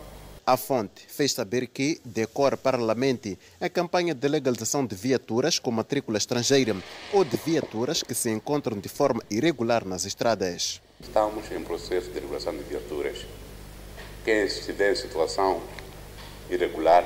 A fonte fez saber que decora paralelamente a campanha de legalização de viaturas com matrícula estrangeira ou de viaturas que se encontram de forma irregular nas estradas. Estamos em processo de regulação de viaturas. Quem estiver em situação irregular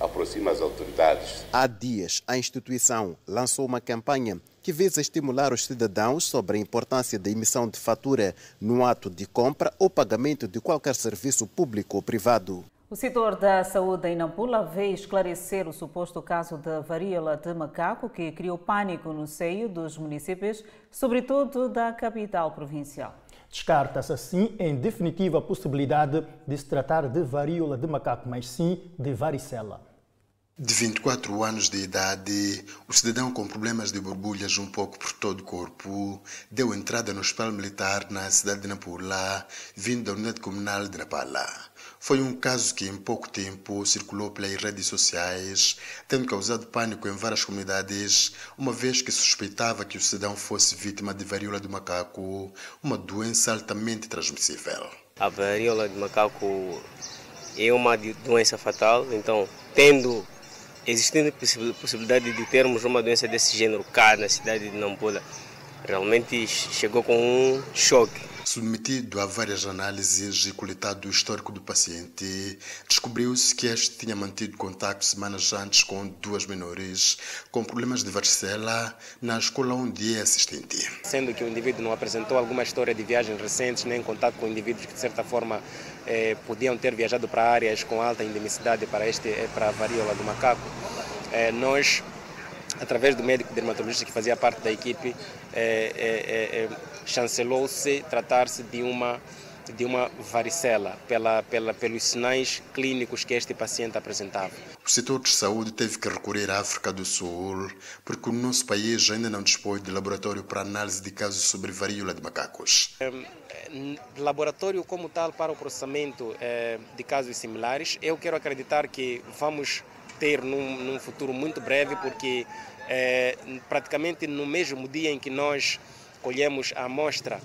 aproxima as autoridades. Há dias, a instituição lançou uma campanha que visa estimular os cidadãos sobre a importância da emissão de fatura no ato de compra ou pagamento de qualquer serviço público ou privado. O setor da saúde em Nampula veio esclarecer o suposto caso da varíola de macaco que criou pânico no seio dos municípios, sobretudo da capital provincial. Descarta-se assim, em definitiva, a possibilidade de se tratar de varíola de macaco, mas sim de varicela. De 24 anos de idade, o cidadão com problemas de borbulhas um pouco por todo o corpo deu entrada no hospital militar na cidade de Nampula, vindo da unidade comunal de Napala. Foi um caso que em pouco tempo circulou pelas redes sociais, tendo causado pânico em várias comunidades, uma vez que suspeitava que o cidadão fosse vítima de varíola do macaco, uma doença altamente transmissível. A varíola do macaco é uma doença fatal, então, tendo existindo possibilidade de termos uma doença desse gênero cá na cidade de Nampula, realmente chegou com um choque. Submetido a várias análises e coletado o histórico do paciente, descobriu-se que este tinha mantido contato semanas antes com duas menores com problemas de varicela na escola onde é assistente. Sendo que o indivíduo não apresentou alguma história de viagens recentes, nem contato com indivíduos que de certa forma eh, podiam ter viajado para áreas com alta endemicidade para, este, para a varíola do macaco, eh, nós através do médico dermatologista que fazia parte da equipe, eh, chancelou-se tratar-se de uma de uma varicela pela, pela, pelos sinais clínicos que este paciente apresentava. O setor de saúde teve que recorrer à África do Sul porque o nosso país ainda não dispõe de laboratório para análise de casos sobre varíola de macacos. laboratório como tal para o processamento de casos similares, eu quero acreditar que vamos ter num, num futuro muito breve porque praticamente no mesmo dia em que nós colhemos a amostra,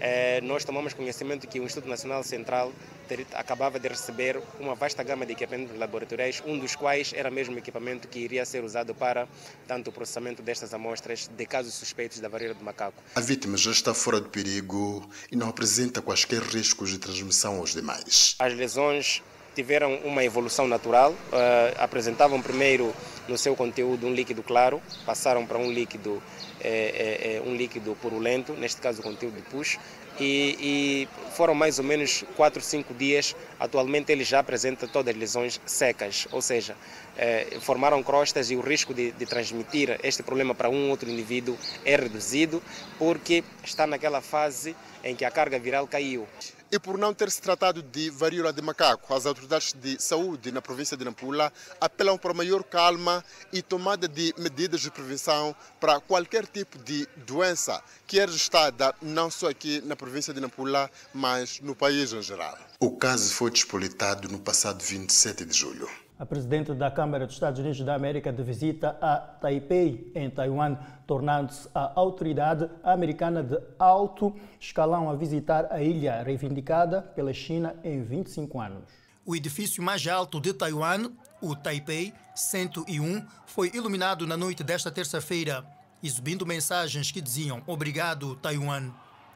eh, nós tomamos conhecimento que o Instituto Nacional Central ter, acabava de receber uma vasta gama de equipamentos laboratoriais, um dos quais era mesmo o equipamento que iria ser usado para tanto o processamento destas amostras de casos suspeitos da varíola do macaco. A vítima já está fora de perigo e não apresenta quaisquer riscos de transmissão aos demais. As lesões tiveram uma evolução natural. Uh, apresentavam primeiro no seu conteúdo um líquido claro, passaram para um líquido, é, é, um líquido purulento, neste caso o conteúdo de push, e, e, foram mais ou menos 4, 5 dias. Atualmente ele já apresenta todas as lesões secas, ou seja, é, formaram crostas e o risco de, de transmitir este problema para um outro indivíduo é reduzido porque está naquela fase em que a carga viral caiu. E por não ter se tratado de varíola de macaco, as autoridades de saúde na província de Nampula apelam para maior calma e tomada de medidas de prevenção para qualquer tipo de doença que é registrada não só aqui na província de Nampula, mas no país em geral. O caso foi despolitado no passado 27 de julho. A presidente da Câmara dos Estados Unidos da América de visita a Taipei, em Taiwan, tornando-se a autoridade americana de alto escalão a visitar a ilha reivindicada pela China em 25 anos. O edifício mais alto de Taiwan, o Taipei 101, foi iluminado na noite desta terça-feira, exibindo mensagens que diziam Obrigado, Taiwan.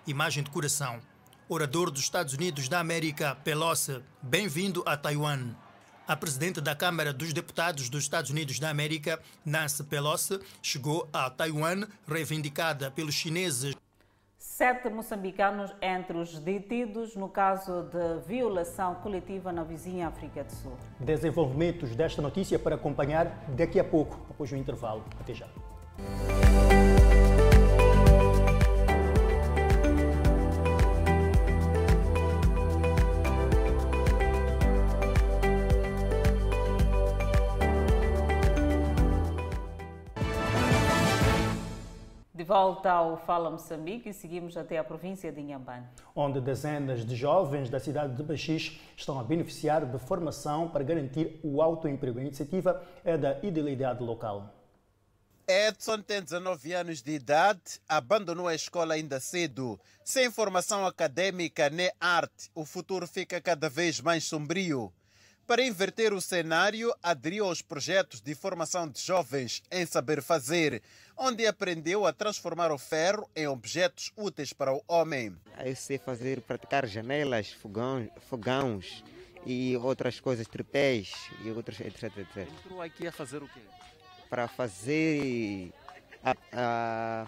Imagem de coração. Orador dos Estados Unidos da América, Pelosi, bem-vindo a Taiwan. A presidente da Câmara dos Deputados dos Estados Unidos da América, Nancy Pelosi, chegou a Taiwan, reivindicada pelos chineses. Sete moçambicanos entre os detidos no caso de violação coletiva na vizinha África do Sul. Desenvolvimentos desta notícia para acompanhar daqui a pouco, após o intervalo. Até já. De volta ao Fala Moçambique e seguimos até a província de Inhambane. Onde dezenas de jovens da cidade de Baxix estão a beneficiar de formação para garantir o autoemprego. A iniciativa é da idealidade local. Edson tem 19 anos de idade, abandonou a escola ainda cedo. Sem formação acadêmica nem arte, o futuro fica cada vez mais sombrio. Para inverter o cenário, aderiu aos projetos de formação de jovens em saber fazer, onde aprendeu a transformar o ferro em objetos úteis para o homem. Eu sei fazer, praticar janelas, fogão, fogões e outras coisas, tripés e outras, etc, etc. Entrou aqui a fazer o quê? Para fazer a, a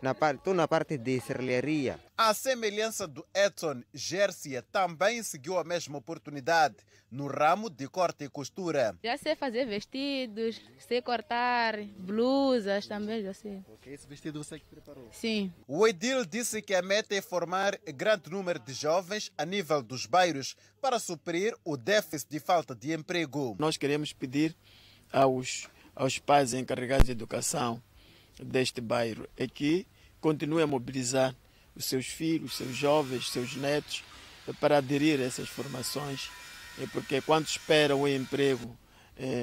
na parte, estou na parte de serralharia. A semelhança do Edson, Gércia também seguiu a mesma oportunidade no ramo de corte e costura. Já sei fazer vestidos, sei cortar blusas também, já sei. Ok, esse vestido você que preparou? Sim. O Edil disse que a meta é formar grande número de jovens a nível dos bairros para suprir o déficit de falta de emprego. Nós queremos pedir aos, aos pais encarregados de educação deste bairro é que continue a mobilizar os seus filhos, seus jovens, seus netos para aderir a essas formações, porque quando esperam o emprego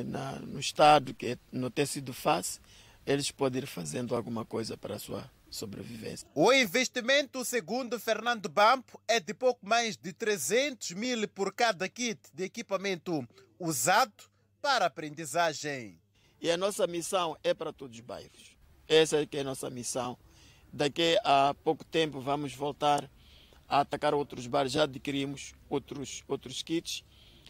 na, no Estado, que não tem sido fácil, eles podem ir fazendo alguma coisa para a sua sobrevivência. O investimento, segundo Fernando Bampo, é de pouco mais de 300 mil por cada kit de equipamento usado para aprendizagem. E a nossa missão é para todos os bairros. Essa é é a nossa missão. Daqui a pouco tempo vamos voltar a atacar outros bares. Já adquirimos outros, outros kits.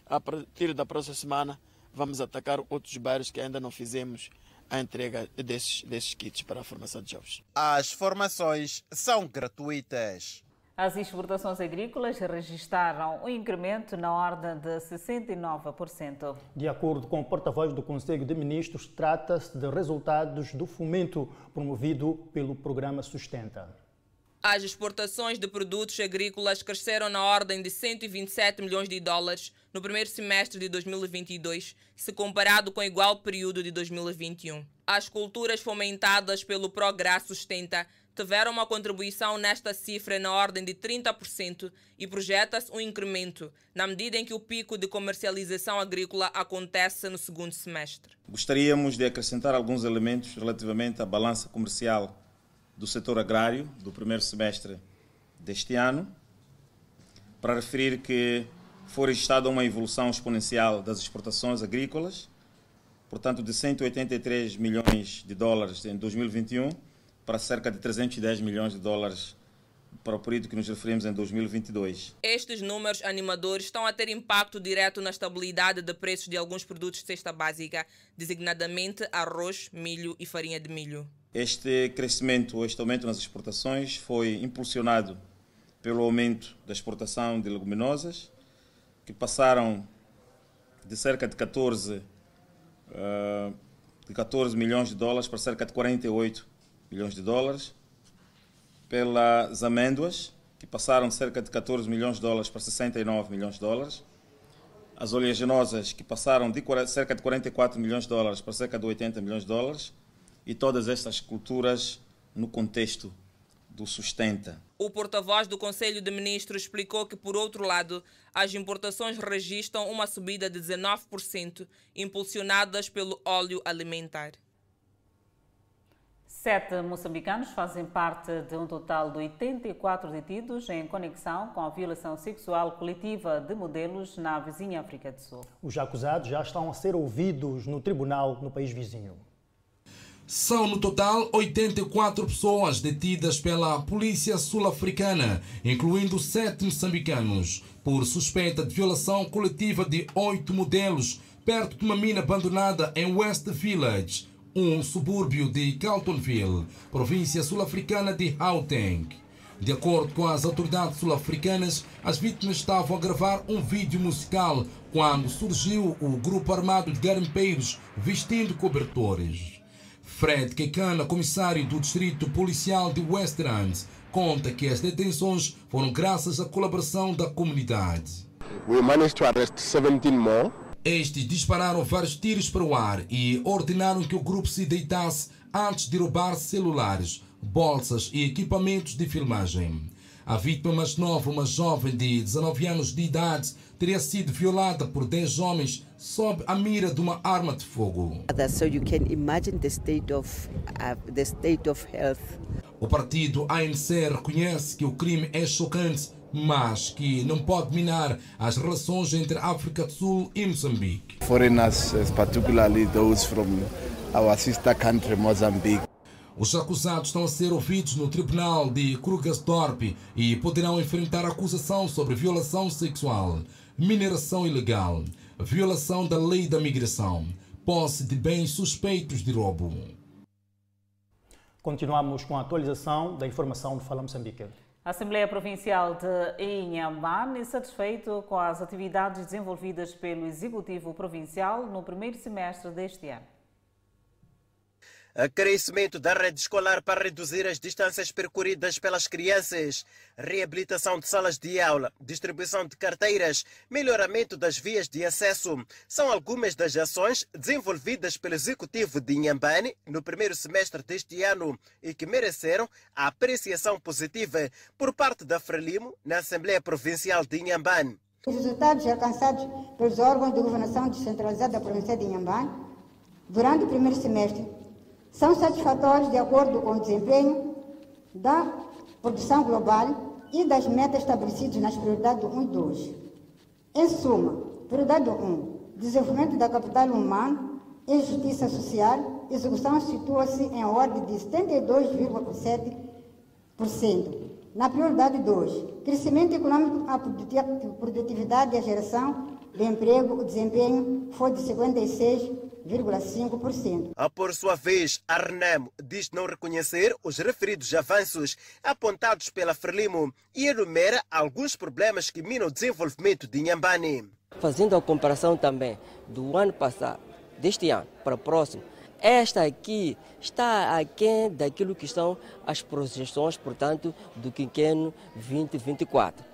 A partir da próxima semana vamos atacar outros bairros que ainda não fizemos a entrega desses, desses kits para a formação de jovens. As formações são gratuitas. As exportações agrícolas registraram um incremento na ordem de 69%. De acordo com o porta-voz do Conselho de Ministros, trata-se de resultados do fomento promovido pelo programa Sustenta. As exportações de produtos agrícolas cresceram na ordem de 127 milhões de dólares no primeiro semestre de 2022, se comparado com o igual período de 2021. As culturas fomentadas pelo Programa Sustenta tiveram uma contribuição nesta cifra na ordem de 30% e projeta-se um incremento, na medida em que o pico de comercialização agrícola acontece no segundo semestre. Gostaríamos de acrescentar alguns elementos relativamente à balança comercial do setor agrário do primeiro semestre deste ano, para referir que foi registrada uma evolução exponencial das exportações agrícolas, portanto de 183 milhões de dólares em 2021 para cerca de 310 milhões de dólares para o período que nos referimos em 2022. Estes números animadores estão a ter impacto direto na estabilidade de preços de alguns produtos de cesta básica, designadamente arroz, milho e farinha de milho. Este crescimento, este aumento nas exportações foi impulsionado pelo aumento da exportação de leguminosas, que passaram de cerca de 14, uh, de 14 milhões de dólares para cerca de 48 milhões de dólares pelas amêndoas, que passaram de cerca de 14 milhões de dólares para 69 milhões de dólares. As oleaginosas, que passaram de cerca de 44 milhões de dólares para cerca de 80 milhões de dólares. E todas estas culturas no contexto do sustenta. O porta-voz do Conselho de Ministros explicou que, por outro lado, as importações registram uma subida de 19%, impulsionadas pelo óleo alimentar. Sete moçambicanos fazem parte de um total de 84 detidos em conexão com a violação sexual coletiva de modelos na vizinha África do Sul. Os acusados já estão a ser ouvidos no tribunal no país vizinho. São no total 84 pessoas detidas pela polícia sul-africana, incluindo sete moçambicanos, por suspeita de violação coletiva de oito modelos perto de uma mina abandonada em West Village um subúrbio de Carltonville, província sul-africana de Gauteng. De acordo com as autoridades sul-africanas, as vítimas estavam a gravar um vídeo musical quando surgiu o grupo armado de garimpeiros vestindo cobertores. Fred Kekana, comissário do Distrito Policial de Westlands, conta que as detenções foram graças à colaboração da comunidade. We managed to arrest 17 more estes dispararam vários tiros para o ar e ordenaram que o grupo se deitasse antes de roubar celulares, bolsas e equipamentos de filmagem. A vítima mais nova, uma jovem de 19 anos de idade, teria sido violada por 10 homens sob a mira de uma arma de fogo. So you can imagine the state of uh, the state of health. O partido ANC reconhece que o crime é chocante mas que não pode minar as relações entre África do Sul e Moçambique. Foreigners, particularly those from our sister country Mozambique. Os acusados estão a ser ouvidos no tribunal de Krugersdorp e poderão enfrentar acusação sobre violação sexual, mineração ilegal, violação da lei da migração, posse de bens suspeitos de roubo. Continuamos com a atualização da informação do Fala Moçambique. A Assembleia Provincial de Inhambane satisfeito com as atividades desenvolvidas pelo Executivo Provincial no primeiro semestre deste ano. Crescimento da rede escolar para reduzir as distâncias percorridas pelas crianças, reabilitação de salas de aula, distribuição de carteiras, melhoramento das vias de acesso são algumas das ações desenvolvidas pelo Executivo de Inhambane no primeiro semestre deste ano e que mereceram a apreciação positiva por parte da Frelimo na Assembleia Provincial de Inhambane. Os resultados alcançados pelos órgãos de governação descentralizada da província de Inhambane durante o primeiro semestre são satisfatórios de acordo com o desempenho da produção global e das metas estabelecidas nas prioridades 1 e 2. Em suma, prioridade 1, desenvolvimento da capital humana e justiça social, execução situa-se em ordem de 72,7%. Na prioridade 2, crescimento econômico, a produtividade e a geração de emprego, o desempenho foi de 56%. 0,5%. Por sua vez, a RENAM diz não reconhecer os referidos avanços apontados pela Frelimo e enumera alguns problemas que minam o desenvolvimento de Inhambane. Fazendo a comparação também do ano passado, deste ano para o próximo, esta aqui está aquém daquilo que são as projeções, portanto, do quinquênio 2024.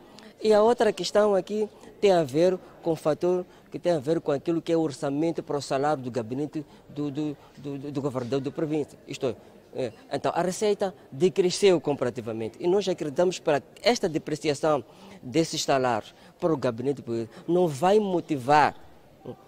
E a outra questão aqui tem a ver com o fator que tem a ver com aquilo que é o orçamento para o salário do gabinete do, do, do, do governador da província. Isto é, então, a receita decresceu comparativamente e nós acreditamos para esta depreciação desses salários para o gabinete não vai motivar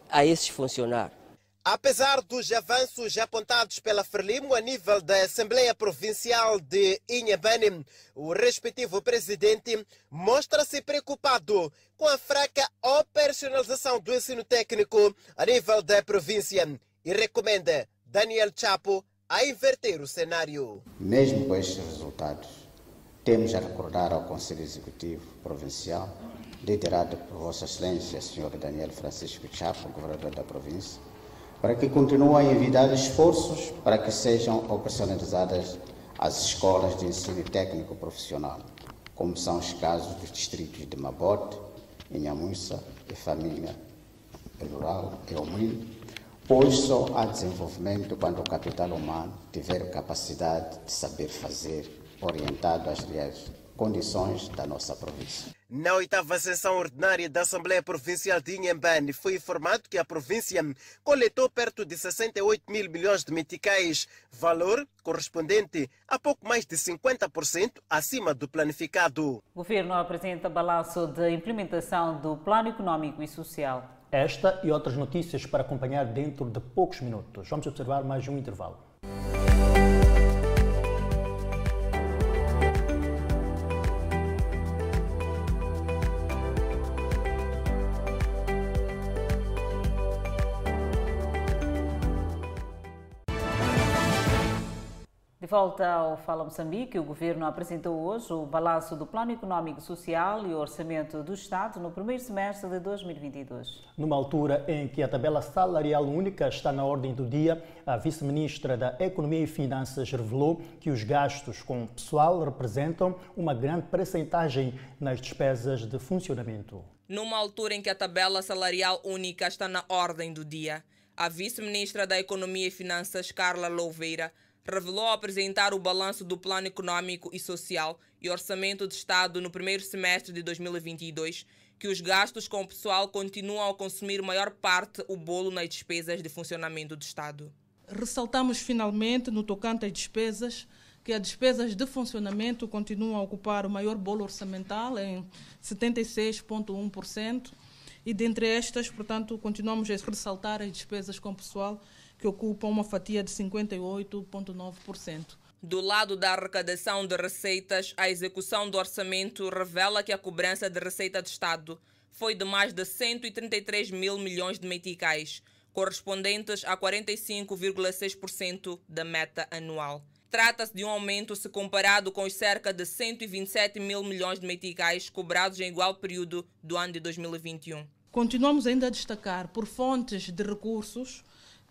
a esses funcionários Apesar dos avanços apontados pela Frelimo a nível da Assembleia Provincial de Inhambane, o respectivo presidente mostra-se preocupado com a fraca operacionalização do ensino técnico a nível da província e recomenda Daniel Chapo a inverter o cenário. Mesmo com estes resultados, temos a recordar ao Conselho Executivo Provincial, liderado por Vossa Excelência, Sr. Daniel Francisco Chapo, governador da província, para que continuem a envidar esforços para que sejam operacionalizadas as escolas de ensino técnico profissional, como são os casos dos distritos de Mabote, Inhamussa e Família Rural e Omino, pois só há desenvolvimento quando o capital humano tiver capacidade de saber fazer orientado às reais condições da nossa província. Na oitava sessão ordinária da Assembleia Provincial de Inhambane, foi informado que a província coletou perto de 68 mil milhões de meticais, valor correspondente a pouco mais de 50% acima do planificado. O governo apresenta balanço de implementação do Plano Econômico e Social. Esta e outras notícias para acompanhar dentro de poucos minutos. Vamos observar mais um intervalo. Volta ao Fala Moçambique, o Governo apresentou hoje o balanço do Plano Económico Social e o Orçamento do Estado no primeiro semestre de 2022. Numa altura em que a tabela salarial única está na ordem do dia, a Vice-Ministra da Economia e Finanças revelou que os gastos com pessoal representam uma grande percentagem nas despesas de funcionamento. Numa altura em que a tabela salarial única está na ordem do dia, a Vice-Ministra da Economia e Finanças, Carla Louveira, revelou apresentar o balanço do Plano Econômico e Social e Orçamento de Estado no primeiro semestre de 2022 que os gastos com o pessoal continuam a consumir maior parte o bolo nas despesas de funcionamento do Estado. Ressaltamos finalmente, no tocante às despesas, que as despesas de funcionamento continuam a ocupar o maior bolo orçamental, em 76,1%, e dentre estas, portanto, continuamos a ressaltar as despesas com pessoal, que ocupam uma fatia de 58,9%. Do lado da arrecadação de receitas, a execução do orçamento revela que a cobrança de receita de Estado foi de mais de 133 mil milhões de meticais, correspondentes a 45,6% da meta anual. Trata-se de um aumento se comparado com os cerca de 127 mil milhões de meticais cobrados em igual período do ano de 2021. Continuamos ainda a destacar, por fontes de recursos,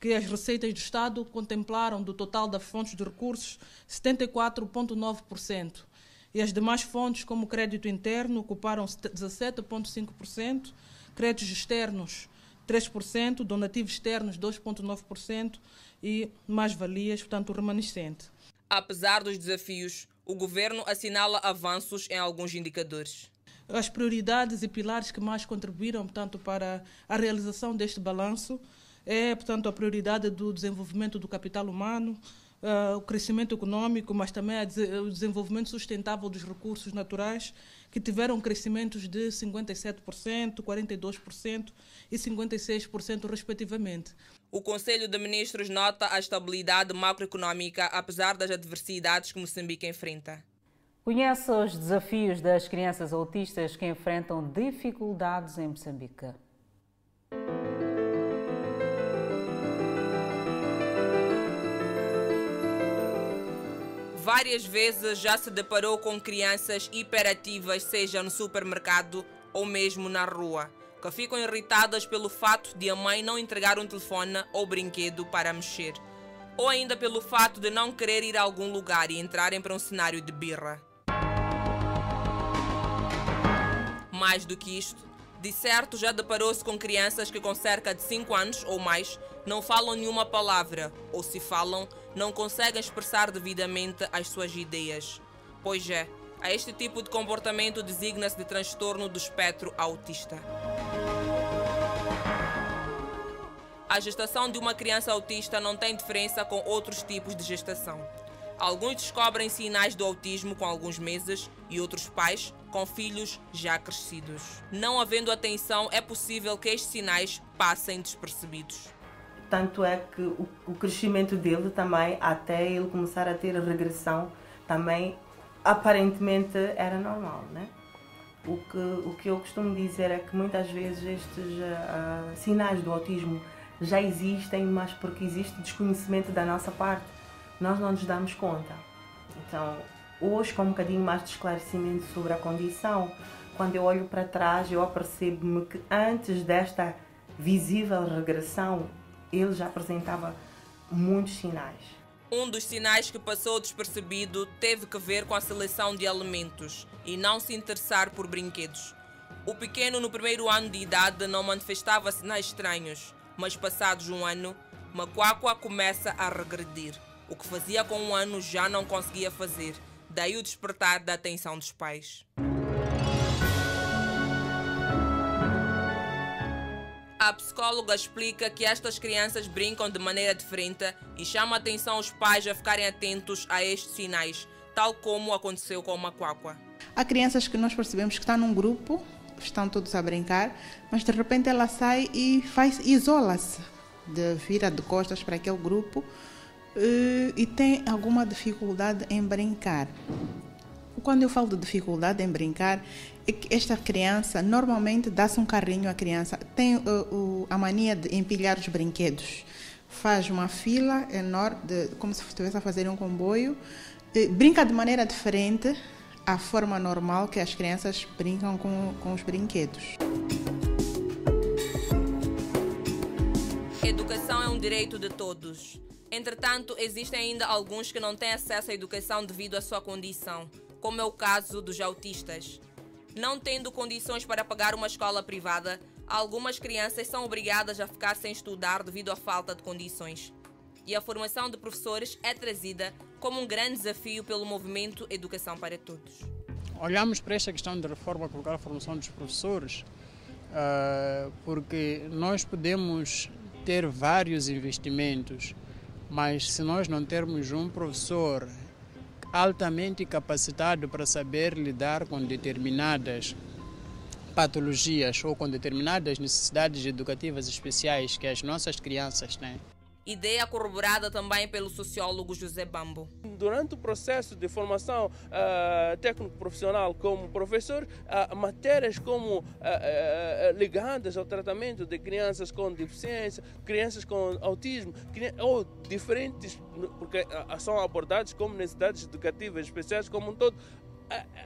que as receitas do Estado contemplaram do total das fontes de recursos 74,9%. E as demais fontes, como crédito interno, ocuparam 17,5%, créditos externos 3%, donativos externos 2,9% e mais-valias, portanto, o remanescente. Apesar dos desafios, o governo assinala avanços em alguns indicadores. As prioridades e pilares que mais contribuíram, portanto, para a realização deste balanço é, portanto, a prioridade do desenvolvimento do capital humano, uh, o crescimento econômico, mas também o desenvolvimento sustentável dos recursos naturais, que tiveram crescimentos de 57%, 42% e 56%, respectivamente. O Conselho de Ministros nota a estabilidade macroeconômica, apesar das adversidades que Moçambique enfrenta. Conhece os desafios das crianças autistas que enfrentam dificuldades em Moçambique. Várias vezes já se deparou com crianças hiperativas, seja no supermercado ou mesmo na rua, que ficam irritadas pelo fato de a mãe não entregar um telefone ou brinquedo para mexer, ou ainda pelo fato de não querer ir a algum lugar e entrarem para um cenário de birra. Mais do que isto, de certo já deparou-se com crianças que com cerca de 5 anos ou mais não falam nenhuma palavra, ou se falam, não conseguem expressar devidamente as suas ideias. Pois é, a este tipo de comportamento designa-se de transtorno do espectro autista. A gestação de uma criança autista não tem diferença com outros tipos de gestação. Alguns descobrem sinais do autismo com alguns meses e outros pais com filhos já crescidos. Não havendo atenção, é possível que estes sinais passem despercebidos. Tanto é que o, o crescimento dele também, até ele começar a ter a regressão, também aparentemente era normal, né? O que, o que eu costumo dizer é que muitas vezes estes uh, sinais do autismo já existem, mas porque existe desconhecimento da nossa parte, nós não nos damos conta. Então, hoje com um bocadinho mais de esclarecimento sobre a condição, quando eu olho para trás, eu apercebo-me que antes desta visível regressão, ele já apresentava muitos sinais. Um dos sinais que passou despercebido teve que ver com a seleção de alimentos e não se interessar por brinquedos. O pequeno, no primeiro ano de idade, não manifestava sinais estranhos, mas passados um ano, Macuacua começa a regredir. O que fazia com um ano já não conseguia fazer, daí o despertar da atenção dos pais. A psicóloga explica que estas crianças brincam de maneira diferente e chama a atenção os pais a ficarem atentos a estes sinais, tal como aconteceu com o Macuacua. Há crianças que nós percebemos que estão num grupo, estão todos a brincar, mas de repente ela sai e faz isola-se, de vira de costas para aquele grupo eh, e tem alguma dificuldade em brincar. Quando eu falo de dificuldade em brincar, esta criança normalmente dá-se um carrinho à criança, tem uh, uh, a mania de empilhar os brinquedos. Faz uma fila enorme, de, como se estivesse a fazer um comboio, brinca de maneira diferente à forma normal que as crianças brincam com, com os brinquedos. Educação é um direito de todos. Entretanto, existem ainda alguns que não têm acesso à educação devido à sua condição como é o caso dos autistas. Não tendo condições para pagar uma escola privada, algumas crianças são obrigadas a ficar sem estudar devido à falta de condições. E a formação de professores é trazida como um grande desafio pelo movimento Educação para Todos. Olhamos para esta questão de reforma, colocar a formação dos professores, uh, porque nós podemos ter vários investimentos, mas se nós não termos um professor altamente capacitado para saber lidar com determinadas patologias ou com determinadas necessidades educativas especiais que as nossas crianças têm. Ideia corroborada também pelo sociólogo José Bambo. Durante o processo de formação uh, técnico-profissional como professor, uh, matérias como uh, ligadas ao tratamento de crianças com deficiência, crianças com autismo, ou diferentes, porque são abordados como necessidades educativas especiais como um todo,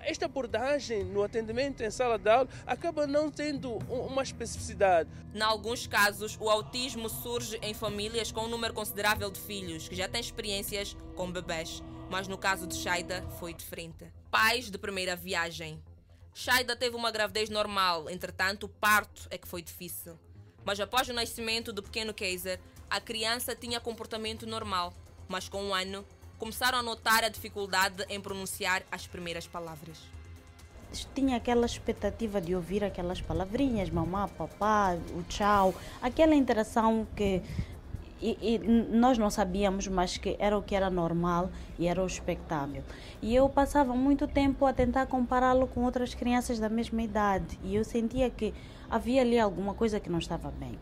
esta abordagem no atendimento em sala de aula acaba não tendo uma especificidade. Em alguns casos, o autismo surge em famílias com um número considerável de filhos que já têm experiências com bebés, mas no caso de Shaida foi diferente. Pais de primeira viagem. Shaida teve uma gravidez normal, entretanto, o parto é que foi difícil. Mas após o nascimento do pequeno Kaiser, a criança tinha comportamento normal, mas com um ano começaram a notar a dificuldade em pronunciar as primeiras palavras. Tinha aquela expectativa de ouvir aquelas palavrinhas, mamá, papá, o tchau, aquela interação que e, e, nós não sabíamos, mas que era o que era normal e era o expectável. E eu passava muito tempo a tentar compará-lo com outras crianças da mesma idade e eu sentia que havia ali alguma coisa que não estava bem.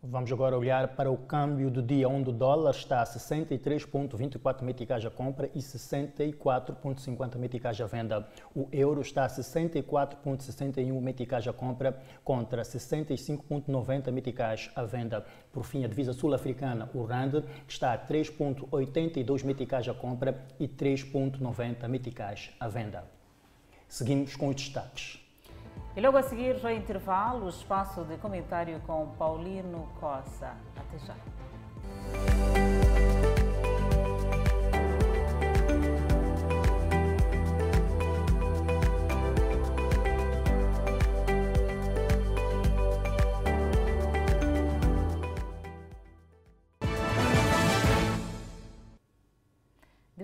Vamos agora olhar para o câmbio do dia, onde o dólar está a 63,24 meticais à compra e 64,50 meticais à venda. O euro está a 64,61 meticais à compra contra 65,90 meticais à venda. Por fim, a divisa sul-africana, o RAND, está a 3,82 meticais à compra e 3,90 meticais à venda. Seguimos com os destaques. E logo a seguir, já intervalo, o espaço de comentário com Paulino Costa. Até já.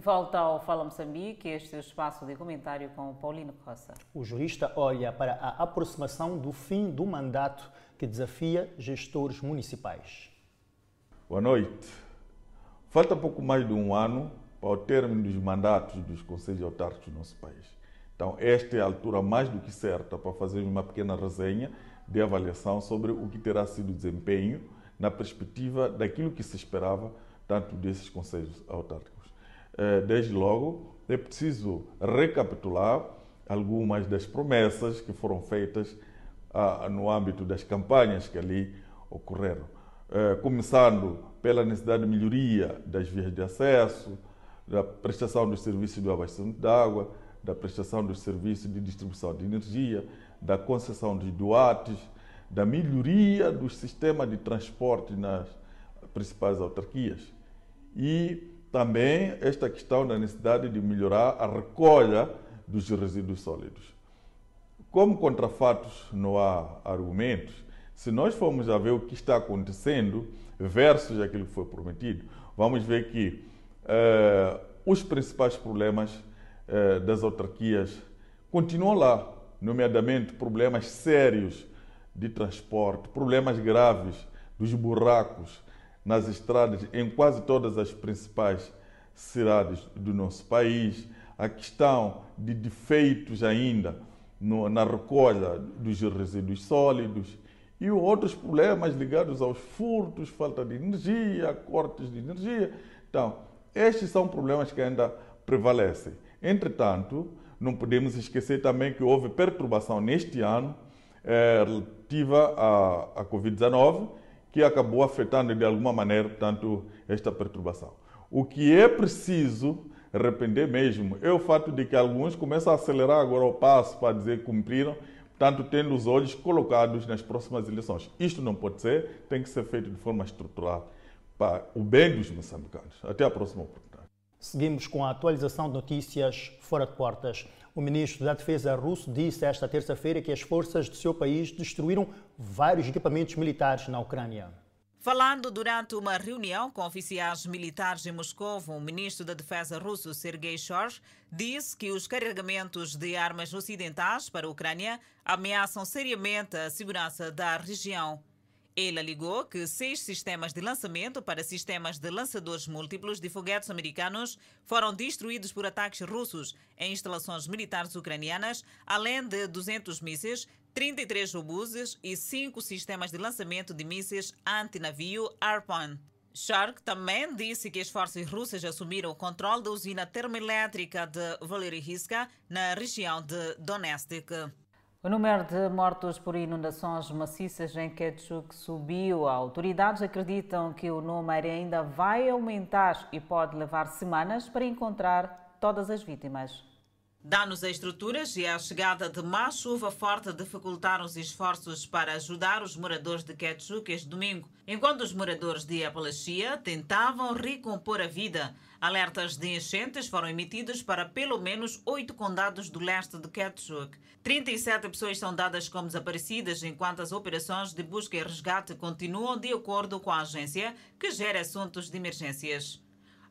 Volta ao Fala Moçambique, este é o espaço de comentário com Paulino Costa. O jurista olha para a aproximação do fim do mandato que desafia gestores municipais. Boa noite. Falta pouco mais de um ano para o término dos mandatos dos conselhos autárquicos do nosso país. Então, esta é a altura mais do que certa para fazer uma pequena resenha de avaliação sobre o que terá sido o desempenho na perspectiva daquilo que se esperava tanto desses conselhos autárquicos. Eh, desde logo, é preciso recapitular algumas das promessas que foram feitas ah, no âmbito das campanhas que ali ocorreram. Eh, começando pela necessidade de melhoria das vias de acesso, da prestação dos serviços do abastecimento de água, da prestação dos serviços de distribuição de energia, da concessão de doates, da melhoria do sistema de transporte nas principais autarquias. E também esta questão da necessidade de melhorar a recolha dos resíduos sólidos. Como contrafatos não há argumentos, se nós formos a ver o que está acontecendo versus aquilo que foi prometido, vamos ver que eh, os principais problemas eh, das autarquias continuam lá, nomeadamente problemas sérios de transporte, problemas graves dos buracos nas estradas em quase todas as principais cidades do nosso país, a questão de defeitos ainda no, na recolha dos resíduos sólidos e outros problemas ligados aos furtos, falta de energia, cortes de energia. Então, estes são problemas que ainda prevalecem. Entretanto, não podemos esquecer também que houve perturbação neste ano eh, relativa à, à Covid-19, que acabou afetando de alguma maneira, portanto, esta perturbação. O que é preciso arrepender mesmo é o fato de que alguns começam a acelerar agora o passo para dizer que cumpriram, tanto tendo os olhos colocados nas próximas eleições. Isto não pode ser, tem que ser feito de forma estrutural para o bem dos moçambicanos. Até a próxima oportunidade. Seguimos com a atualização de notícias fora de portas. O ministro da Defesa russo disse esta terça-feira que as forças do seu país destruíram vários equipamentos militares na Ucrânia. Falando durante uma reunião com oficiais militares em Moscou, o ministro da Defesa russo Sergei Shoigu disse que os carregamentos de armas ocidentais para a Ucrânia ameaçam seriamente a segurança da região. Ele alegou que seis sistemas de lançamento para sistemas de lançadores múltiplos de foguetes americanos foram destruídos por ataques russos em instalações militares ucranianas, além de 200 mísseis, 33 obuses e cinco sistemas de lançamento de mísseis antinavio Arpan. Shark também disse que as forças russas assumiram o controle da usina termoelétrica de Valerihiska, na região de Donetsk. O número de mortos por inundações maciças em Ketchuk subiu. Autoridades acreditam que o número ainda vai aumentar e pode levar semanas para encontrar todas as vítimas. Danos a estruturas e a chegada de má chuva forte dificultaram os esforços para ajudar os moradores de Ketchuk este domingo, enquanto os moradores de Apalachia tentavam recompor a vida. Alertas de enchentes foram emitidos para pelo menos oito condados do leste de Ketchuk. 37 pessoas são dadas como desaparecidas, enquanto as operações de busca e resgate continuam de acordo com a agência que gera assuntos de emergências.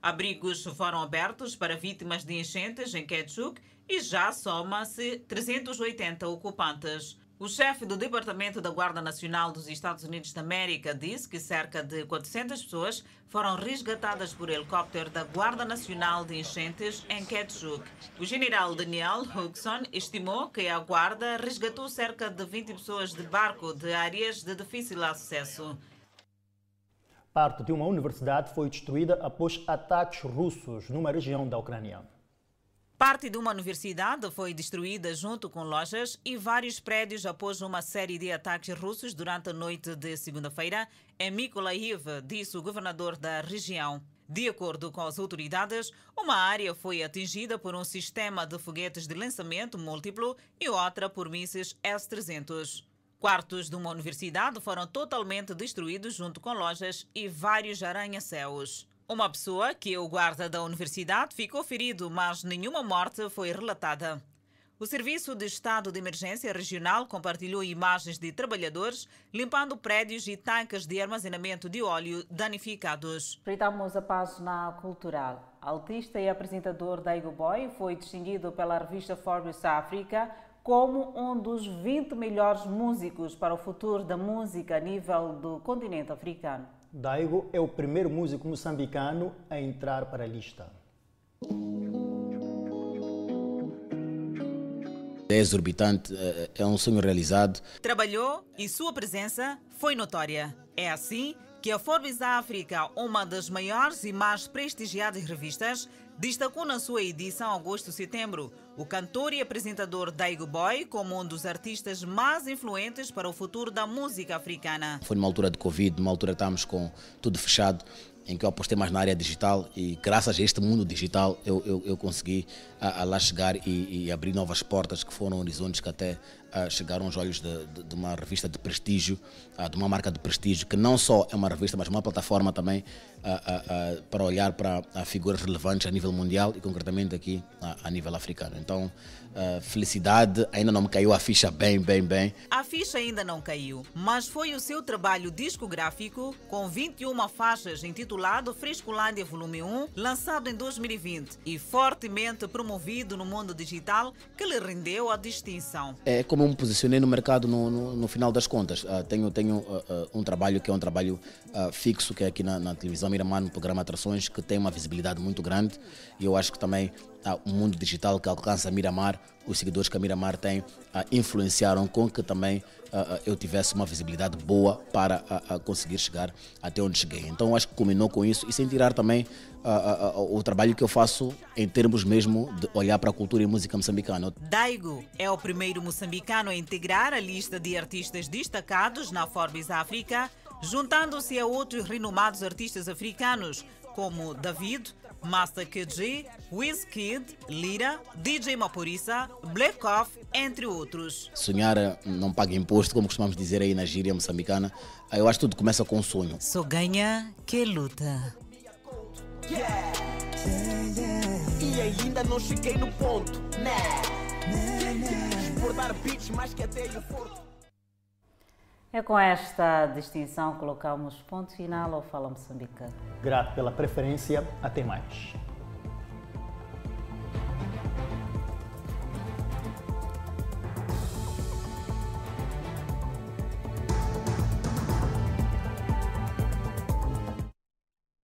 Abrigos foram abertos para vítimas de enchentes em Ketchuk e já soma-se 380 ocupantes. O chefe do Departamento da Guarda Nacional dos Estados Unidos da América disse que cerca de 400 pessoas foram resgatadas por helicóptero da Guarda Nacional de Enchentes em Ketchuk. O general Daniel Hugson estimou que a Guarda resgatou cerca de 20 pessoas de barco de áreas de difícil acesso. Parte de uma universidade foi destruída após ataques russos numa região da Ucrânia. Parte de uma universidade foi destruída junto com lojas e vários prédios após uma série de ataques russos durante a noite de segunda-feira em Mykolaiv, disse o governador da região. De acordo com as autoridades, uma área foi atingida por um sistema de foguetes de lançamento múltiplo e outra por mísseis S-300. Quartos de uma universidade foram totalmente destruídos junto com lojas e vários arranha-céus. Uma pessoa, que é o guarda da universidade, ficou ferido, mas nenhuma morte foi relatada. O Serviço de Estado de Emergência Regional compartilhou imagens de trabalhadores limpando prédios e tanques de armazenamento de óleo danificados. Espreitamos a página cultural. Artista e apresentador Daigo Boy foi distinguido pela revista Forbes África como um dos 20 melhores músicos para o futuro da música a nível do continente africano. Daigo é o primeiro músico moçambicano a entrar para a lista. É exorbitante, é, é um sonho realizado. Trabalhou e sua presença foi notória. É assim que a Forbes África, uma das maiores e mais prestigiadas revistas, destacou na sua edição agosto-setembro o cantor e apresentador Daigo Boy como um dos artistas mais influentes para o futuro da música africana. Foi numa altura de Covid, numa altura estávamos com tudo fechado em que eu apostei mais na área digital e graças a este mundo digital eu, eu, eu consegui a, a lá chegar e, e, abrir novas portas que foram horizontes que até a, chegaram aos olhos de, de, de, uma revista de prestígio, a, de uma marca de prestígio, que não só é uma revista, mas uma plataforma também para olhar para figuras relevantes a nível mundial e concretamente aqui a, nível africano. Então, felicidade, ainda não me caiu a ficha bem, bem, bem. A ficha ainda não caiu, mas foi o seu trabalho discográfico com 21 faixas intitulado Frescolândia Volume 1, lançado em 2020 e fortemente promovido no mundo digital, que lhe rendeu a distinção. É como eu me posicionei no mercado no, no, no final das contas. Uh, tenho tenho uh, uh, um trabalho que é um trabalho fixo, que é aqui na, na televisão Miramar, no programa Atrações, que tem uma visibilidade muito grande e eu acho que também o mundo digital que alcança a Miramar, os seguidores que a Miramar tem, influenciaram com que também eu tivesse uma visibilidade boa para conseguir chegar até onde cheguei. Então acho que combinou com isso e sem tirar também o trabalho que eu faço em termos mesmo de olhar para a cultura e música moçambicana. Daigo é o primeiro moçambicano a integrar a lista de artistas destacados na Forbes África, juntando-se a outros renomados artistas africanos como David, Master KG, Wizkid, Lira, DJ Maporissa, Black Off, entre outros. Sonhar eh, não paga imposto, como costumamos dizer aí na gíria moçambicana. Eh, eu acho que tudo começa com um sonho. Só ganha que luta. Yeah. E ainda não cheguei no ponto, né? Exportar beats mais que até o forte. É com esta distinção que colocamos ponto final ao Fala Moçambique. Grato pela preferência. Até mais.